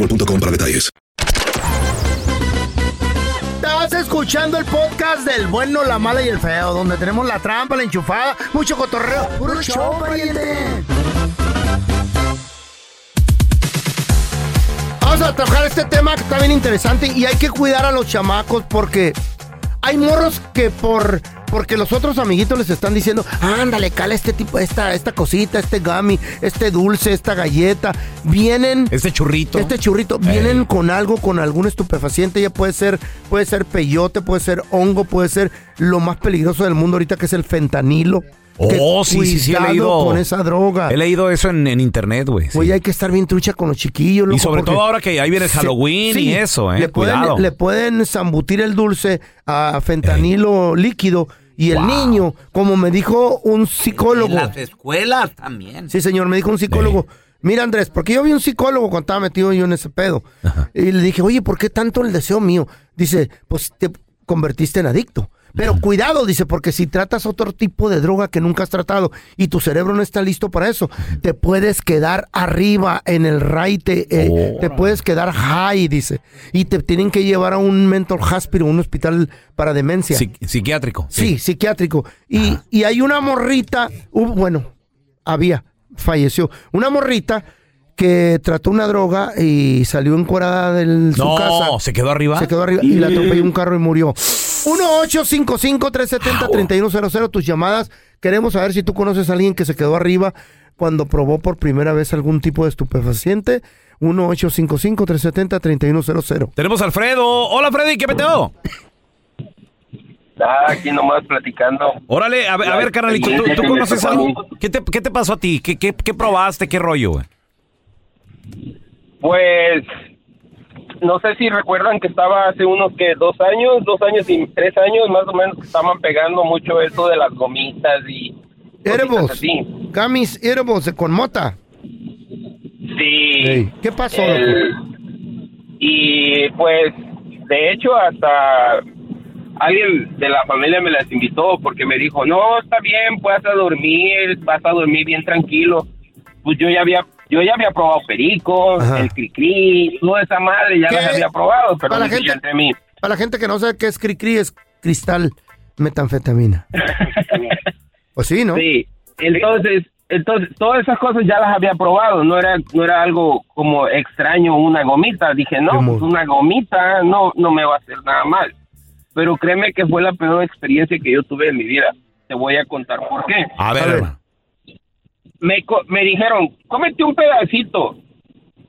S10: boostmobile.com para detalles.
S2: Estás escuchando el podcast del bueno, la mala y el feo, donde tenemos la trampa, la enchufada, mucho cotorreo. ¡Puro show, pariente! Vamos a trabajar este tema que está bien interesante y hay que cuidar a los chamacos porque hay morros que por porque los otros amiguitos les están diciendo, ándale, cala este tipo, esta, esta cosita, este gummy, este dulce, esta galleta, vienen
S1: Este churrito.
S2: este churrito, vienen con algo, con algún estupefaciente, ya puede ser, puede ser peyote, puede ser hongo, puede ser lo más peligroso del mundo ahorita que es el fentanilo.
S1: Oh, sí, sí, sí, he leído.
S2: con esa droga.
S1: He leído eso en, en internet, güey. sí.
S2: Oye, hay que estar bien trucha con los chiquillos.
S1: Y sobre todo ahora que ahí viene Halloween y eso, eh.
S2: Le pueden, le pueden zambutir el dulce a fentanilo líquido y el niño, como me dijo un psicólogo.
S7: En las escuelas también.
S2: Sí, señor, me dijo un psicólogo. Mira, Andrés, porque yo vi un psicólogo cuando estaba metido yo en ese pedo. Y le dije, oye, ¿por qué tanto el deseo mío? Dice, pues te convertiste en adicto. Pero cuidado, dice, porque si tratas otro tipo de droga que nunca has tratado y tu cerebro no está listo para eso, te puedes quedar arriba en el raite, eh, te puedes quedar high, dice. Y te tienen que llevar a un mental hospital, un hospital para demencia.
S1: Psi- psiquiátrico.
S2: Sí, psiquiátrico. Y, y hay una morrita, bueno, había, falleció, una morrita que trató una droga y salió encuerada de su
S1: No,
S2: casa.
S1: ¿se quedó arriba?
S2: Se quedó arriba y la atropelló un carro y murió. 1-855-370-3100, tus llamadas. Queremos saber si tú conoces a alguien que se quedó arriba cuando probó por primera vez algún tipo de estupefaciente. 1-855-370-3100.
S1: Tenemos a Alfredo. Hola, Freddy, ¿qué peteo?
S12: Ah, aquí nomás platicando.
S1: Órale, a ver, a ver carnalito, ¿tú, tú conoces algo? ¿Qué te, qué te pasó a ti? ¿Qué, qué, qué probaste? ¿Qué rollo, güey?
S12: Pues, no sé si recuerdan que estaba hace unos que dos años, dos años y tres años más o menos, que estaban pegando mucho eso de las gomitas y
S2: Erebos.
S12: así.
S2: Gamis Erebos con mota.
S12: Sí.
S2: ¿Qué pasó,
S12: El- y pues, de hecho, hasta alguien de la familia me las invitó porque me dijo, no, está bien, puedes a dormir, vas a dormir bien tranquilo. Pues yo ya había, yo ya había probado perico,
S2: Ajá.
S12: el cri toda esa madre ya
S2: ¿Qué?
S12: las había probado, pero
S2: Para la gente-
S12: yo entre mí.
S2: Para la gente que no sabe qué es cri-cri, es cristal metanfetamina. pues sí, ¿no?
S12: Sí, entonces, entonces todas esas cosas ya las había probado, no era, no era algo como extraño una gomita. Dije, no, pues una gomita no, no me va a hacer nada mal. Pero créeme que fue la peor experiencia que yo tuve en mi vida. Te voy a contar por qué.
S1: A ver.
S12: Me, co- me dijeron, cómete un pedacito.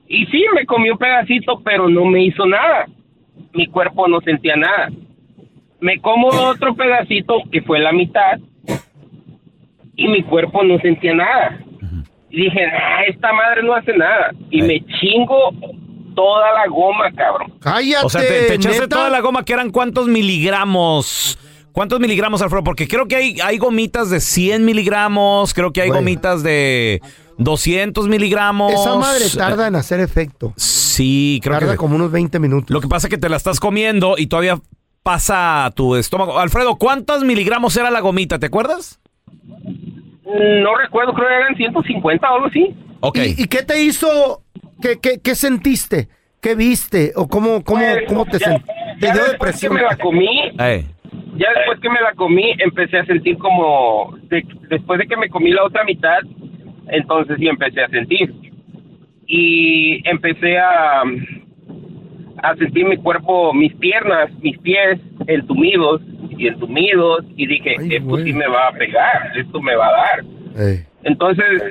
S12: Y sí, me comí un pedacito, pero no me hizo nada. Mi cuerpo no sentía nada. me como otro pedacito que fue la mitad y mi cuerpo no sentía nada. Y dije, ah, esta madre no hace nada. Y me chingo toda la goma, cabrón.
S2: Cállate.
S1: O sea, te, te echaste toda la goma que eran cuántos miligramos. ¿Cuántos miligramos, Alfredo? Porque creo que hay, hay gomitas de 100 miligramos, creo que hay gomitas de 200 miligramos.
S2: Esa madre tarda en hacer efecto.
S1: Sí, creo
S2: Tarda
S1: que...
S2: como unos 20 minutos.
S1: Lo que pasa es que te la estás comiendo y todavía pasa a tu estómago. Alfredo, ¿cuántos miligramos era la gomita? ¿Te acuerdas?
S12: No recuerdo, creo que eran 150 o algo así.
S1: Ok.
S2: ¿Y, y qué te hizo? ¿Qué, qué, qué sentiste? ¿Qué viste? ¿O cómo, cómo,
S12: Pues,
S2: cómo te sentiste? ¿Te dio
S12: después que
S2: depresión?
S12: me la comí,
S1: Eh.
S12: Ya después que me la comí, empecé a sentir como, de- después de que me comí la otra mitad, entonces sí empecé a sentir. Y empecé a, a sentir mi cuerpo, mis piernas, mis pies entumidos y entumidos, y dije, esto sí me va a pegar, esto me va a dar.
S2: Eh.
S12: Entonces,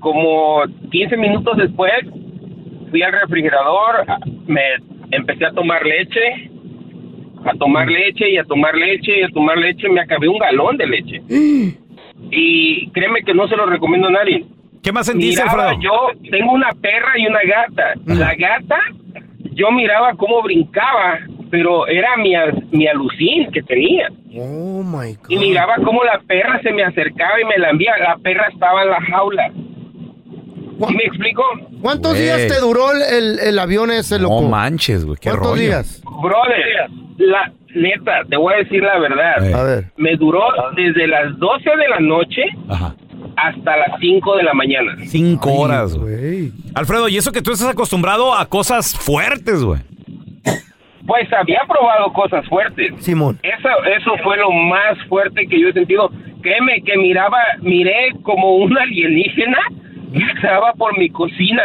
S12: como 15 minutos después, fui al refrigerador, me empecé a tomar leche, a tomar leche y a tomar leche y a tomar leche, me acabé un galón de leche. Y créeme que no se lo recomiendo a nadie.
S1: ¿Qué más sentiste, Alfredo?
S12: Yo tengo una perra y una gata. La gata, yo miraba cómo brincaba, pero era mi, al- mi alucín que tenía.
S2: Oh my God.
S12: Y miraba cómo la perra se me acercaba y me lambía. La perra estaba en la jaula. ¿Sí me explico?
S2: ¿Cuántos
S1: Güey.
S2: días te duró el, el- el avión ese, loco?
S1: No manches, güey, qué
S2: ¿Cuántos
S1: rollo.
S2: días?
S12: Brother, la neta, te voy a decir la verdad.
S2: A ver.
S12: Me duró desde las 12 de la noche hasta las 5 de la mañana.
S1: Cinco horas, güey. Alfredo, y eso que tú estás acostumbrado a cosas fuertes, güey.
S12: Pues había probado cosas fuertes.
S2: Simón.
S12: Eso, eso fue lo más fuerte que yo he sentido. Créeme que miraba, miré como un alienígena estaba por mi cocina.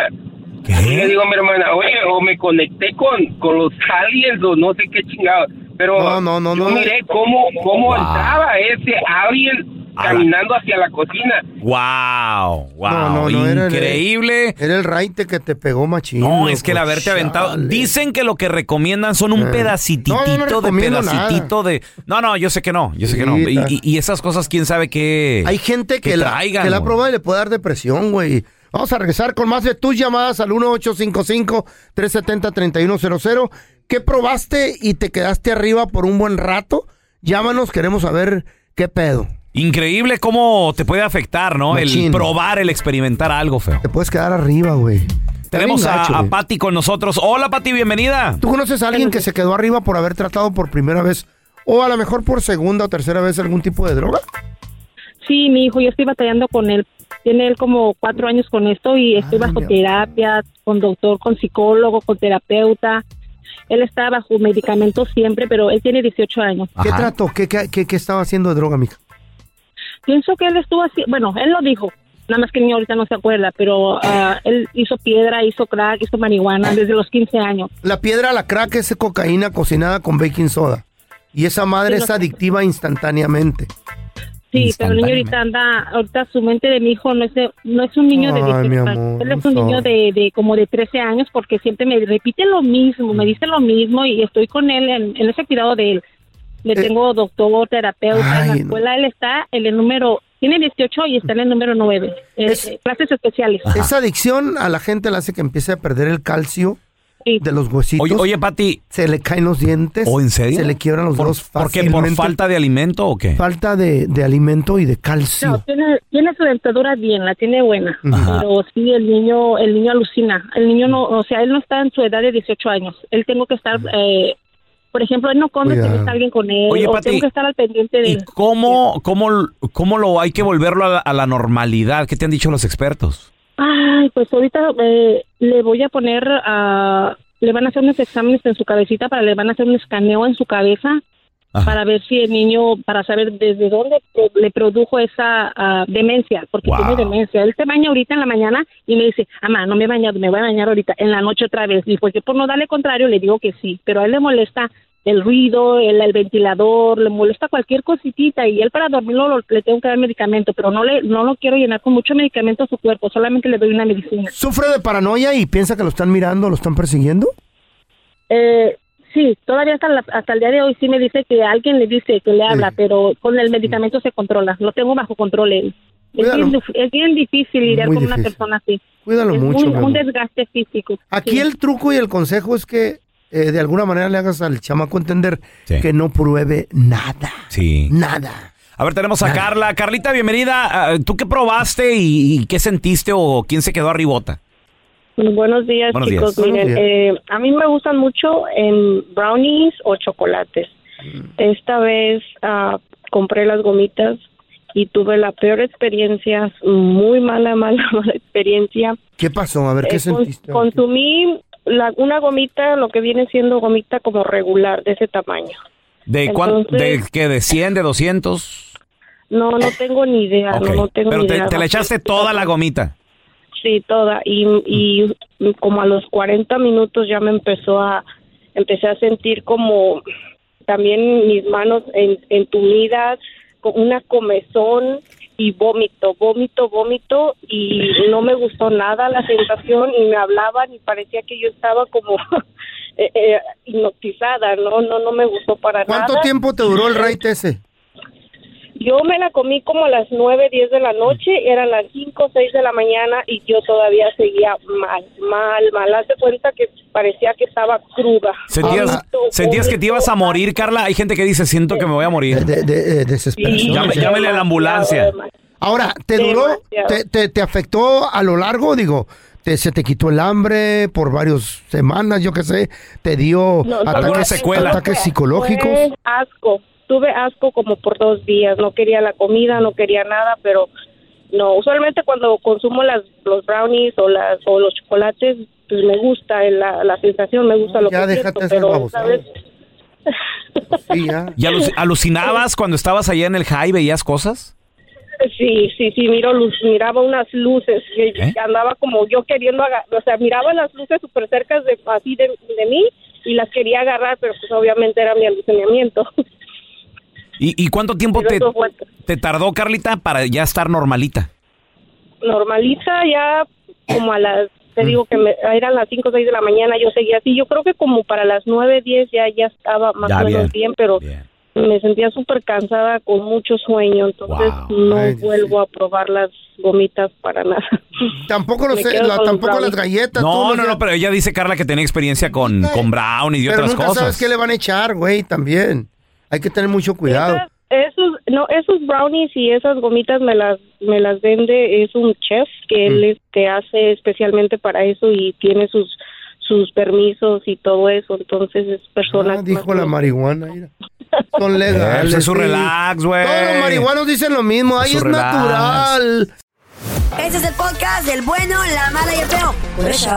S12: Y le digo a mi hermana, oye, o me conecté con, con los aliens o no sé qué chingado. Pero
S2: No, no, no,
S12: yo
S2: no.
S12: miré cómo, cómo
S1: Wow.
S12: entraba ese alien caminando hacia la cocina.
S1: Wow, wow,
S2: No, no, no, era el-
S1: increíble.
S2: Era el raite que te pegó machín.
S1: No, es que el haberte aventado. Dicen que lo que recomiendan son un
S2: Eh.
S1: pedacitito
S2: No, no, no
S1: de pedacitito de. No, no, yo sé que no, yo sé que no. Y,
S2: está.
S1: y- y esas cosas, quién sabe qué.
S2: Hay gente que, la,
S1: traigan,
S2: que la probado y le puede dar depresión, güey. Vamos a regresar con más de tus llamadas al 1855-370-3100. ¿Qué probaste y te quedaste arriba por un buen rato? Llámanos, queremos saber qué pedo.
S1: Increíble cómo te puede afectar, ¿no? El probar, el experimentar algo feo.
S2: Te puedes quedar arriba, güey.
S1: Tenemos a,
S2: gacho,
S1: a
S2: güey.
S1: Patti con nosotros. Hola, Patti, bienvenida.
S2: ¿Tú conoces a alguien que se quedó arriba por haber tratado por primera vez o a lo mejor por segunda o tercera vez algún tipo de droga?
S15: Sí, mi hijo, yo estoy batallando con él. Tiene él como cuatro años con esto y estoy bajo terapia, con doctor, con psicólogo, con terapeuta. Él está bajo medicamentos siempre, pero él tiene 18 años.
S2: ¿Qué qué, qué- qué estaba haciendo de droga, mija?
S15: Pienso que él estuvo así, bueno, él lo dijo, nada más que el niño ahorita no se acuerda, pero ah, él hizo piedra, hizo crack, hizo marihuana desde los 15 años.
S2: La piedra, la crack es cocaína cocinada con baking soda. Y esa madre
S15: Sí,
S2: es adictiva instantáneamente.
S15: Sí, pero el niño ahorita anda, ahorita su mente de mi hijo no es, de- no es un niño de
S2: Ay,
S15: 18
S2: mi
S15: años, él es un niño de, de como de 13 años porque siempre me repite lo mismo, me dice lo mismo y estoy con él en, en ese cuidado de él. Le tengo doctor, terapeuta, en la
S2: Eh. Ay, no.
S15: escuela él está en el número, tiene 18 y está en el número 9, eh, eh, clases especiales.
S2: Esa adicción a la gente le hace que empiece a perder el calcio de los huesitos.
S1: Oye, oye, Pati.
S2: Se le caen los dientes.
S1: ¿O en serio?
S2: Se le quiebran los
S1: ¿Por,
S2: dedos
S1: ¿Por qué? ¿Por
S2: fácilmente.
S1: falta de alimento o qué?
S2: Falta de, de alimento y de calcio.
S15: No, tiene, tiene su dentadura bien, la tiene buena,
S2: Ajá.
S15: pero sí el niño, el niño alucina. El niño no, o sea, él no está en su edad de 18 años. Él tengo que estar, eh, por ejemplo, él no come
S1: Cuidado.
S15: si no está alguien con él,
S1: Oye,
S15: o
S1: Pati,
S15: tengo que estar al pendiente de él.
S1: ¿Cómo, cómo, cómo lo hay que volverlo a la, a la normalidad? ¿Qué te han dicho los expertos?
S15: Ay, pues ahorita eh, le voy a poner a... le van a hacer unos exámenes en su cabecita para le van a hacer un escaneo en su cabeza para ver si el niño, para saber desde dónde le produjo esa ah, demencia, porque
S1: Wow.
S15: tiene demencia. Él se baña ahorita en la mañana y me dice, mamá, no me he bañado, me voy a bañar ahorita, en la noche otra vez. Y yo por no darle contrario le digo que sí, pero a él le molesta el ruido, el, el ventilador, le molesta cualquier cositita y él para dormirlo lo- le tengo que dar medicamento, pero no le no lo quiero llenar con mucho medicamento a su cuerpo, solamente le doy una medicina.
S2: ¿Sufre de paranoia y piensa que lo están mirando, lo están persiguiendo?
S15: Eh,
S16: Sí, todavía hasta, la- hasta el día de hoy sí me dice que alguien le dice que le habla, pero con el medicamento se controla. Lo tengo bajo control él. Es bien, es bien difícil lidiar
S2: Muy
S16: con una persona así.
S2: Cuídalo
S16: Es
S2: mucho,
S16: un desgaste físico.
S2: Aquí
S16: Sí.
S2: el truco y el consejo es que eh, de alguna manera le hagas al chamaco entender que no pruebe nada.
S1: Sí.
S2: Nada.
S1: A ver, tenemos a Carla. Carlita, bienvenida. Ah, ¿Tú qué probaste y, y qué sentiste o quién se quedó arribota?
S16: Buenos días,
S1: Buenos
S16: chicos.
S1: días.
S16: Miren,
S1: días.
S16: eh, a mí me gustan mucho en brownies o chocolates. Esta vez ah, compré las gomitas y tuve la peor experiencia, muy mala, mala, mala experiencia.
S2: ¿Qué pasó? A ver, ¿qué
S16: Eh,
S2: sentiste?
S16: consumí la- una gomita, lo que viene siendo gomita como regular, de ese tamaño.
S1: ¿De cuánto? ¿De qué? ¿De 100, de 200?
S16: No, no tengo ni idea,
S1: Ok.
S16: no, no tengo
S1: Pero
S16: ni
S1: te,
S16: idea.
S1: te la echaste toda la gomita.
S16: Sí, toda. Y, y como a los 40 minutos ya me empezó a, empecé a sentir como también mis manos en, entumidas, con una comezón y vómito, vómito, vómito y no me gustó nada la sensación y me hablaban y parecía que yo estaba como eh, eh, hipnotizada, no, no, no me gustó para nada.
S2: ¿Cuánto tiempo te duró el rate ese?
S16: Yo me la comí como a las 9, 10 de la noche, eran las 5, 6 de la mañana y yo todavía seguía mal, mal, mal. Haz de cuenta que parecía que estaba cruda.
S1: ¿Sentías, que te ibas a morir, Carla? Hay gente que dice, siento que me voy a morir.
S2: De, de- eh, desesperación.
S1: Llame- llámele a la ambulancia.
S2: Ahora, ¿te duró? Te, te, te afectó a lo largo? Digo, te, ¿se te quitó el hambre por varias semanas, yo qué sé? ¿Te dio
S16: No,
S2: ataques, ataques psicológicos?
S16: fue asco. Tuve asco como por dos días. No quería la comida, no quería nada, pero no. Usualmente cuando consumo las, los brownies o las o los chocolates, pues me gusta la, la sensación, me gusta lo
S2: ya
S16: que
S2: déjate
S16: siento, pero. ¿sabes?
S2: Sí, ya.
S1: ¿Y alu- alucinabas cuando estabas allá en el high? ¿Veías cosas?
S16: Sí, sí, sí, miro luz, miraba unas luces, que
S1: ¿Eh?
S16: andaba como yo queriendo agarrar, o sea, miraba las luces súper cerca de, así de, de mí y las quería agarrar, pero pues obviamente era mi alucinamiento.
S1: ¿Y, y cuánto tiempo te, te tardó, Carlita, para ya estar normalita?
S16: normaliza ya como a las,
S1: Mm.
S16: te digo que me, eran las 5 o 6 de la mañana, yo seguía así, yo creo que como para las 9, 10 ya, ya estaba más
S1: Ya,
S16: o menos
S1: bien,
S16: bien, pero me sentía súper cansada con mucho sueño, entonces no
S2: Ay,
S16: vuelvo a probar las gomitas para nada.
S2: Tampoco, los, la- tampoco las galletas.
S1: No, no, no, pero ella dice, Carla, que tenía experiencia con, con brownies y
S2: Pero
S1: otras
S2: nunca
S1: cosas.
S2: sabes qué le van a echar, güey, también. Hay que tener mucho cuidado.
S16: Esas- esos, no, esos brownies y esas gomitas me las, me las vende, es un chef que él este, hace especialmente para eso y tiene sus sus permisos y todo eso, entonces es persona.
S2: Ah, dijo la marihuana. mira. Son legales.
S1: es su relax, güey.
S2: Todos los marihuanos dicen lo mismo. Ahí es natural.
S11: Este es el podcast del bueno, la mala y el feo. Por eso.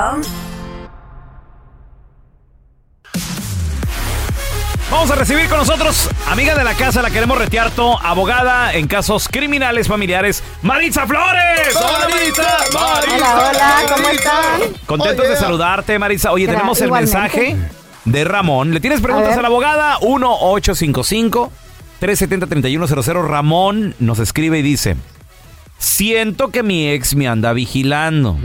S1: Vamos a recibir con nosotros, amiga de la casa, la queremos retear todo, abogada en casos criminales familiares, Maritza Flores.
S2: Hola, Maritza.
S17: Hola, hola, ¿cómo están?
S1: Contentos de saludarte, Maritza. Oye, tenemos el
S17: igualmente.
S1: mensaje de Ramón. ¿Le tienes preguntas
S17: A
S1: la abogada? 1-855-370-3100. Ramón nos escribe y dice: Siento que mi ex me anda vigilando.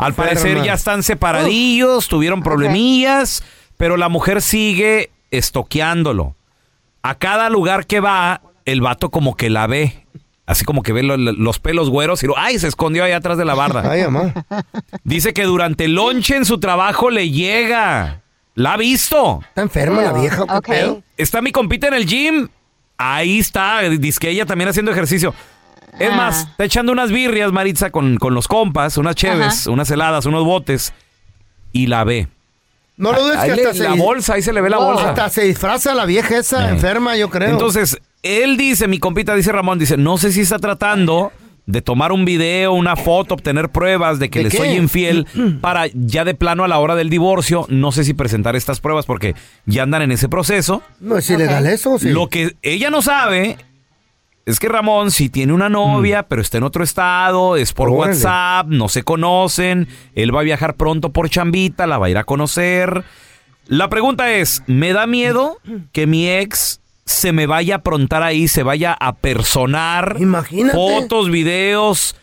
S1: Al parecer ya están separadillos, tuvieron problemillas, pero la mujer sigue estoqueándolo. A cada lugar que va, el vato como que la ve. Así como que ve lo- lo- los pelos güeros y lo, ¡ay! Se escondió ahí atrás de la barda.
S2: Ay, mamá.
S1: Dice que durante el lonche en su trabajo le llega. ¿La ha visto?
S2: Está enferma la vieja.
S1: Está mi compita en el gym. Ahí está. Dice que ella también haciendo ejercicio. Es
S17: Ah.
S1: más, está echando unas birrias, Maritza, con, con los compas, unas cheves,
S17: Ajá.
S1: unas heladas, unos botes. Y la ve.
S2: No lo dudes
S1: Ahí
S2: que
S1: le-
S2: hasta se...
S1: la bolsa, ahí se le ve la bolsa.
S2: Hasta se disfraza la vieja esa
S1: Eh.
S2: enferma, yo creo.
S1: Entonces, él dice, mi compita dice Ramón, dice, no sé si está tratando de tomar un video, una foto, obtener pruebas de que
S2: ¿De
S1: le
S2: qué?
S1: soy infiel para ya de plano a la hora del divorcio, no sé si presentar estas pruebas porque ya andan en ese proceso.
S2: No es ilegal eso, sí.
S1: Lo que ella no sabe es que Ramón si tiene una novia, pero está en otro estado, es por
S2: Mm. Órale.
S1: WhatsApp, no se conocen, él va a viajar pronto por chambita, la va a ir a conocer. La pregunta es, ¿me da miedo que mi ex se me vaya a aprontar ahí, se vaya a personar
S2: Imagínate.
S1: fotos, videos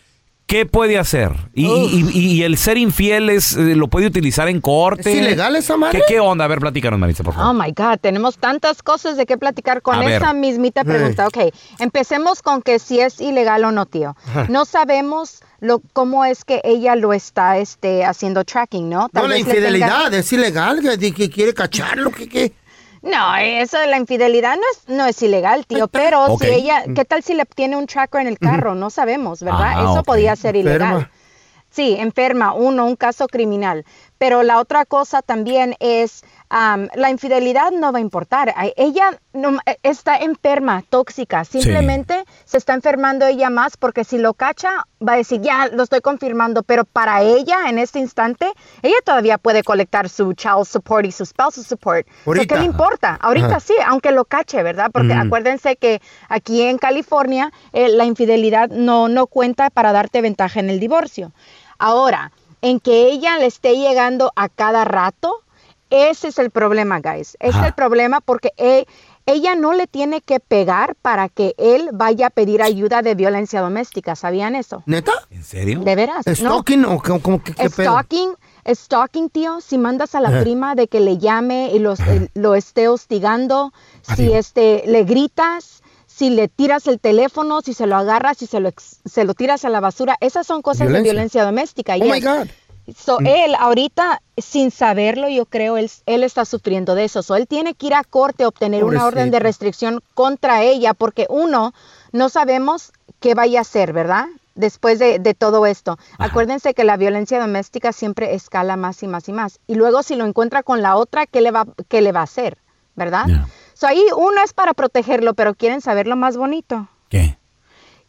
S1: ¿Qué puede hacer? ¿Y, y- y- y el ser infiel es, eh, lo puede utilizar en corte?
S2: ¿Es ilegal esa madre?
S1: ¿Qué, qué onda? A ver, platícanos, Maritza, por favor.
S18: Oh my God, tenemos tantas cosas de qué platicar con
S1: A ver.
S18: esa mismita pregunta. Ok, empecemos con que si es ilegal o no, tío. No sabemos lo, cómo es que ella lo está este, haciendo tracking, ¿no?
S2: No, la
S18: vez le tenga-
S2: infidelidad es ilegal, que, que quiere cacharlo, que qué.
S18: No, eso de la infidelidad no es, no es ilegal, tío, pero
S2: Ok.
S18: si ella, ¿qué tal si le tiene un tracker en el carro? No sabemos, ¿verdad?
S2: Ah,
S18: eso podía ser ilegal.
S2: Enferma.
S18: Sí, enferma, uno, un caso criminal. Pero la otra cosa también es, la infidelidad no va a importar. Ella no- eh, está enferma, tóxica. Simplemente se está enfermando ella más porque si lo cacha, va a decir, ya lo estoy confirmando. Pero para ella, en este instante, ella todavía puede colectar su child support y su spousal support. So. ¿Qué le importa? Ahorita
S19: Ajá.
S18: sí, aunque lo cache, ¿verdad? Porque acuérdense que aquí en California eh, la infidelidad no, no cuenta para darte ventaja en el divorcio. Ahora, en que ella le esté llegando a cada rato, ese es el problema, guys. Es
S19: Ajá.
S18: el problema porque e- ella no le tiene que pegar para que él vaya a pedir ayuda de violencia doméstica. ¿Sabían eso?
S2: ¿Neta?
S1: ¿En serio?
S18: ¿De veras? ¿no?
S2: ¿Stalking o cómo, cómo- qué, pedo?
S18: Stalking, stalking, tío, si mandas a la prima de que le llame y los- eh, lo esté hostigando, si este le gritas, si le tiras el teléfono, si se lo agarras, si se lo, se lo tiras a la basura, esas son cosas
S19: Violencia.
S18: de violencia doméstica.
S19: Oh, my. God.
S18: So,
S19: Mm.
S18: él ahorita, sin saberlo, yo creo, él, él está sufriendo de eso. So, él tiene que ir a corte a obtener una orden de restricción contra ella, porque uno, no sabemos qué vaya a hacer, ¿verdad? Después de, de todo esto. Acuérdense que la violencia doméstica siempre escala más y más y más. Y luego si lo encuentra con la otra, ¿qué le va, qué le va a hacer? ¿Verdad? So, ahí uno es para protegerlo, pero quieren saber lo más bonito.
S1: ¿Qué?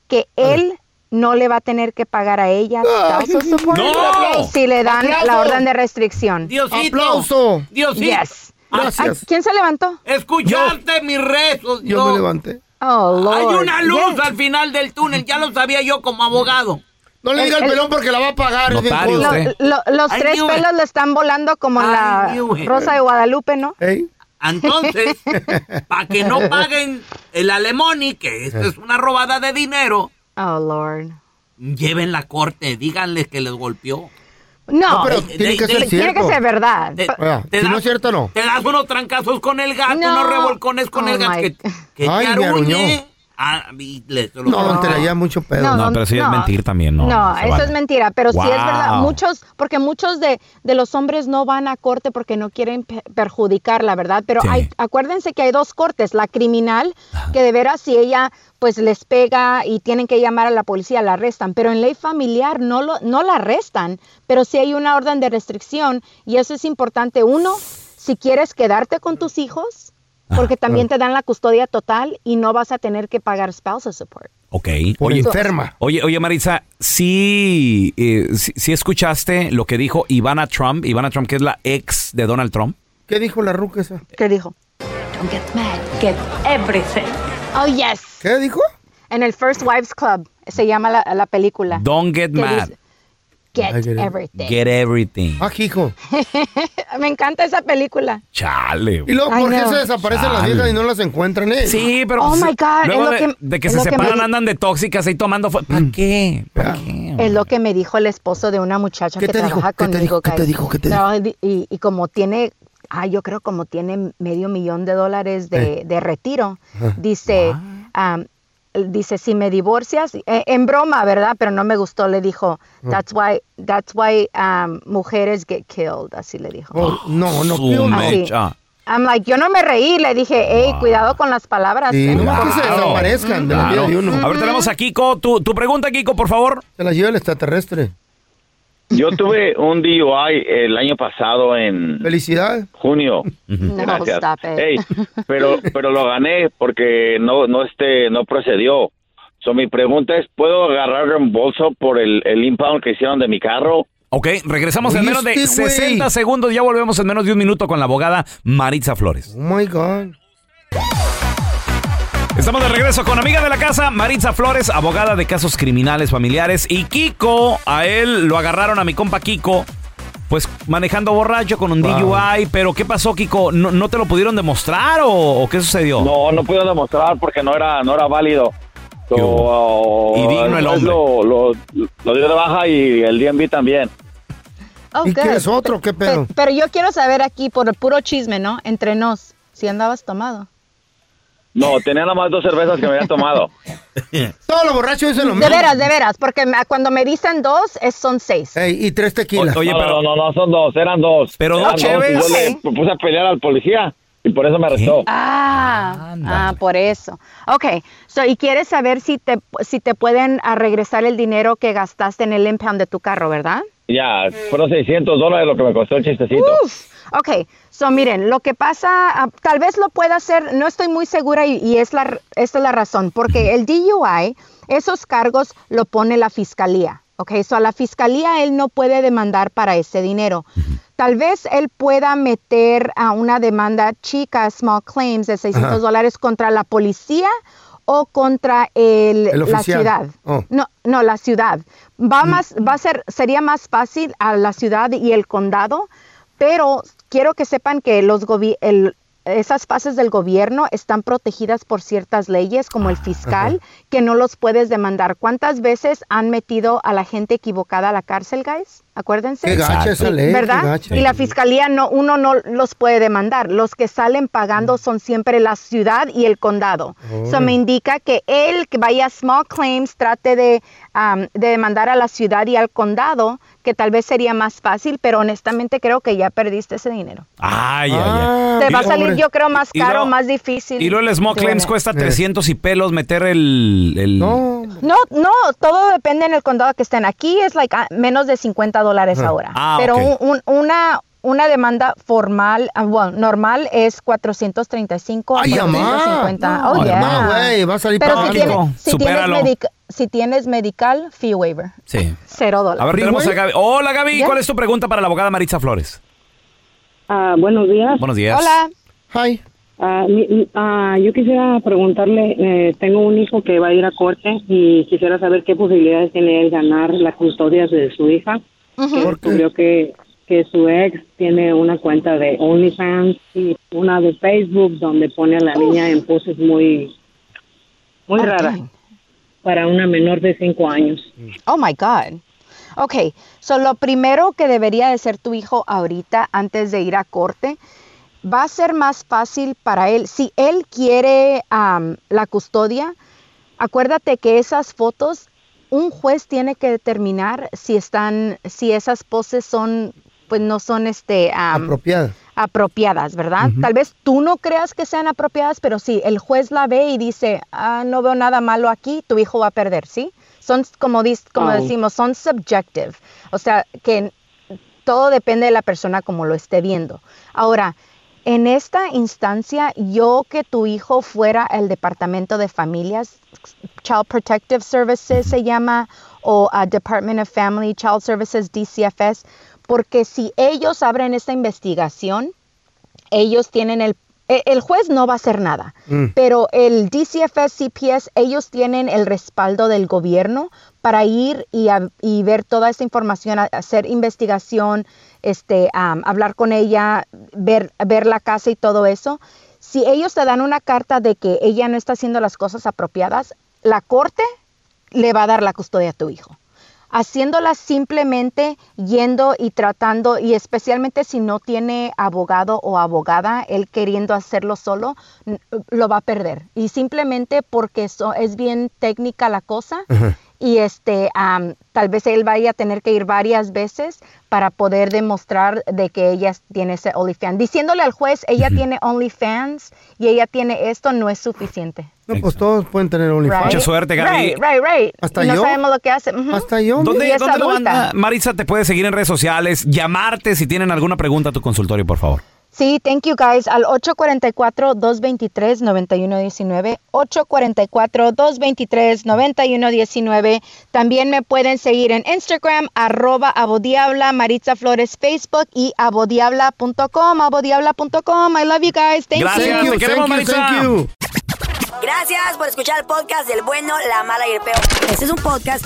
S18: Que él no le va a tener que pagar a ella support
S7: ¡No!
S18: si le dan
S7: ¡Aplauso!
S18: la orden de restricción.
S7: Diosito.
S2: ¡Aplauso!
S7: Diosito.
S18: Yes.
S2: Gracias.
S18: Ay, ¿Quién se levantó?
S7: Escuchaste mis rezos.
S2: Yo me levanté.
S18: Oh, Lord.
S7: Hay una luz
S18: Yes.
S7: al final del túnel, ya lo sabía yo como abogado.
S2: No le diga
S18: El-
S2: pelón porque la va a pagar.
S1: Notario usted.
S18: Lo- los
S7: I
S18: tres
S7: knew it.
S18: pelos le están volando como la. Rosa de Guadalupe, ¿no?
S7: Entonces, para que no paguen el alemoni, que esto es una robada de dinero,
S18: Oh, Lord.
S7: lleven la corte, díganles que les golpeó.
S18: No,
S2: No, pero
S7: de-
S2: tiene que
S7: de-
S2: ser
S18: tiene que
S2: cierto.
S18: ser verdad.
S2: Si no es cierto, no.
S7: Te das unos trancazos con el gato,
S18: No.
S7: unos revolcones con
S18: Oh,
S7: el gato
S18: my-
S7: que, que
S2: Ay,
S7: te
S2: me
S7: aruñe. Ah, te lo-
S2: No, Tela, ya mucho pedo.
S18: No,
S1: No, pero eso ya es
S18: no.
S1: mentir también, ¿no?
S18: No, eso
S1: vale.
S18: es mentira, pero sí es verdad.
S1: Wow.
S18: Muchos, porque muchos de, de los hombres no van a corte porque no quieren pe- perjudicar, la verdad. Pero
S1: Sí.
S18: hay, acuérdense que hay dos cortes, la criminal, que de veras si ella pues les pega y tienen que llamar a la policía, la arrestan. Pero en ley familiar no, lo, no la arrestan, pero sí hay una orden de restricción y eso es importante. Uno, si quieres quedarte con tus hijos, porque también te dan la custodia total y no vas a tener que pagar spousal support.
S1: Ok.
S2: Por
S1: Oye,
S2: enferma.
S1: Oye, oye, Marisa, sí, eh, sí, sí escuchaste lo que dijo Ivana Trump, Ivana Trump, que es la ex de Donald Trump.
S2: ¿Qué dijo la ruca esa?
S18: ¿Qué dijo?
S19: Don't get mad, get everything.
S18: Oh, yes.
S2: ¿Qué dijo?
S18: En el First Wives Club se llama la, la película.
S1: Don't get mad,
S18: dice, Get
S2: I get it.
S18: everything.
S1: get everything.
S2: Ah, hijo.
S18: Me encanta esa película.
S1: Chale.
S2: Y luego, ¿por qué se desaparecen las viejas y no las encuentran, eh?
S1: Sí, pero
S18: Oh
S1: pues,
S18: my God,
S1: luego
S18: es lo
S1: de,
S18: que-
S1: de que
S18: es
S1: se
S18: lo que me
S1: separan andan de tóxicas ahí tomando ¿Para qué? ¿Para qué?
S18: Es lo que me dijo el esposo de una muchacha
S2: ¿Qué
S18: que
S2: te dijo?
S18: trabaja
S2: ¿Qué te
S18: conmigo.
S2: dijo? ¿Qué te dijo? ¿Qué te
S18: Trabaja y, y- como tiene, ah, yo creo como tiene medio millón de dólares de, de retiro, dice, um, dice, si me divorcias, eh, en broma, ¿verdad? Pero no me gustó, le dijo, that's why, that's why um, mujeres get killed, así le dijo.
S2: Oh, no, no, no.
S18: I'm like, yo no me reí, le dije, hey, cuidado con las palabras.
S2: Sí,
S18: ¿eh?
S2: no más que se
S1: Claro.
S2: desaparezcan de la vida
S1: Claro.
S2: de uno.
S1: A ver, tenemos a Kiko. Tu, tu pregunta, Kiko, por favor.
S2: Se la lleva el extraterrestre.
S20: Yo tuve un DUI el año pasado en
S2: Felicidades.
S20: junio.
S18: No,
S20: Gracias.
S18: stop it.
S20: Ey, pero pero lo gané porque no no este no procedió. So, mi pregunta es, ¿puedo agarrar reembolso por el, el impound que hicieron de mi carro?
S1: Ok, regresamos en menos de
S2: este güey.
S1: 60 segundos. Ya volvemos en menos de un minuto con la abogada Maritza Flores.
S2: Oh my God.
S1: Estamos de regreso con amiga de la casa, Maritza Flores, abogada de casos criminales familiares. Y Kiko, a él lo agarraron a mi compa Kiko, pues manejando borracho con un DUI. Pero ¿qué pasó, Kiko? ¿No, no te lo pudieron demostrar o, o qué sucedió?
S20: No, no pude demostrar porque no era no era válido. So,
S1: Y digno el hombre.
S20: Lo, lo, lo dio de baja y el DMV también.
S18: Oh,
S2: ¿Y
S18: good.
S2: quieres otro? ¿Qué pedo?
S18: Pe- Pero yo quiero saber aquí, por el puro chisme, ¿no? Entre nos, si andabas tomado.
S20: No, tenía nada más dos cervezas que me había tomado.
S2: Todos los borrachos dicen lo
S18: De
S2: mismo.
S18: veras, de veras, porque cuando me dicen dos, es, son seis.
S2: y tres tequilas.
S1: Oye,
S20: no,
S1: pero-
S20: no, no, no, son dos, eran dos.
S1: Pero
S20: Eran
S1: dos
S20: dos, y
S1: cheves.
S20: Yo le puse a pelear al policía y por eso me arrestó.
S18: Ah, ah, por eso. Ok, so, y quieres saber si te, si te pueden ah, regresar el dinero que gastaste en el impound de tu carro, ¿verdad?
S20: Ya, fueron 600 dólares lo que me costó el chistecito.
S18: Uf, ok, so miren, lo que pasa, ah, tal vez lo pueda hacer, no estoy muy segura y, y es la, esta es la razón, porque el DUI, esos cargos lo pone la fiscalía, ok, so a la fiscalía él no puede demandar para ese dinero. Tal vez él pueda meter a una demanda chica, small claims de 600
S2: Ajá.
S18: dólares contra la policía o contra el,
S2: El
S18: la ciudad.
S2: Oh.
S18: No, no, la ciudad. Va más, va a ser, sería más fácil a la ciudad y el condado, pero quiero que sepan que los el- esas fases del gobierno están protegidas por ciertas leyes, como el fiscal, que no los puedes demandar. ¿Cuántas veces han metido a la gente equivocada a la cárcel, guys? Acuérdense.
S2: Qué gacha esa ley, qué
S18: ¿Verdad?
S2: gacha.
S18: Y la fiscalía no, uno no los puede demandar. Los que salen pagando son siempre la ciudad y el condado. Eso me indica que él que vaya a small claims trate de, um, de demandar a la ciudad y al condado, que tal vez sería más fácil, pero honestamente creo que ya perdiste ese dinero.
S1: Ay, ay,
S2: Ah,
S1: ay.
S18: Te va a salir, yo creo, más caro, más difícil.
S1: Y luego el small claims cuesta 300 y pelos meter el... el-
S18: No, no, todo depende en el condado que estén. Aquí es like ah, menos de 50 dólares
S1: Ah.
S18: ahora.
S1: Ah,
S18: Pero
S1: ok.
S18: un- un- una, una demanda formal, ah, bueno, normal es 435 a
S2: Ay, mamá.
S18: 450.
S2: No,
S18: oh, yeah.
S2: va a salir
S18: Pero si tienes, si, tienes si tienes medical, fee waiver.
S1: Sí.
S18: Cero dólares.
S1: A ver, tenemos a Gaby. Hola, Gaby.
S18: Ya.
S1: ¿Cuál es tu pregunta para la abogada Maritza Flores?
S21: Ah, buenos días.
S1: Buenos días.
S18: Hola.
S2: Hi.
S21: Mi- mi- ah, yo quisiera preguntarle, eh, tengo un hijo que va a ir a corte y quisiera saber qué posibilidades tiene él ganar la custodia de su hija. Que descubrió que, que su ex tiene una cuenta de OnlyFans y una de Facebook donde pone a la niña en poses muy, muy raras para una menor de cinco años.
S18: Oh my God. Ok, so lo primero que debería de ser tu hijo ahorita antes de ir a corte va a ser más fácil para él. Si él quiere am, la custodia, acuérdate que esas fotos, un juez tiene que determinar si están, si esas poses son, pues no son este am,
S2: Apropiada.
S18: apropiadas, ¿verdad? Tal vez tú no creas que sean apropiadas, pero si el juez la ve y dice, ah, no veo nada malo aquí, tu hijo va a perder, ¿sí? Son, como, como decimos, son subjective. O sea, que todo depende de la persona como lo esté viendo. Ahora, en esta instancia, yo que tu hijo fuera el departamento de familias, Child Protective Services se llama, o a Department of Family Child Services, DCFS, porque si ellos abren esta investigación, ellos tienen el... e- El juez no va a hacer nada,
S2: Mm.
S18: pero el DCFS, CPS, ellos tienen el respaldo del gobierno para ir y, a- y ver toda esta información, hacer investigación, este, hablar con ella, ver, ver la casa y todo eso. Si ellos te dan una carta de que ella no está haciendo las cosas apropiadas, la corte le va a dar la custodia a tu hijo haciéndola simplemente yendo y tratando, y especialmente si no tiene abogado o abogada, él queriendo hacerlo solo, lo va a perder. Y simplemente porque eso es bien técnica la cosa. Y este, tal vez él vaya a tener que ir varias veces para poder demostrar de que ella tiene ese OnlyFans. Diciéndole al juez, ella tiene OnlyFans y ella tiene esto, no es suficiente.
S2: No, pues todos pueden tener OnlyFans.
S1: Mucha suerte, Gaby.
S18: Right, right, right.
S2: Hasta
S18: no
S2: yo.
S18: sabemos lo que hace.
S2: Hasta yo.
S1: ¿Dónde, lo manda? Maritza te puede seguir en redes sociales, llamarte si tienen alguna pregunta a tu consultorio, por favor.
S18: Sí, thank you guys. Al 844-223-9119. 844-223-9119. También me pueden seguir en Instagram, arroba abodiabla, Maritza Flores Facebook y abodiabla.com, abodiabla.com. I love you guys. Thank
S1: Gracias,
S18: you.
S1: te queremos, Maritza.
S11: Gracias por escuchar el podcast del bueno, la mala y el peor. Este es un podcast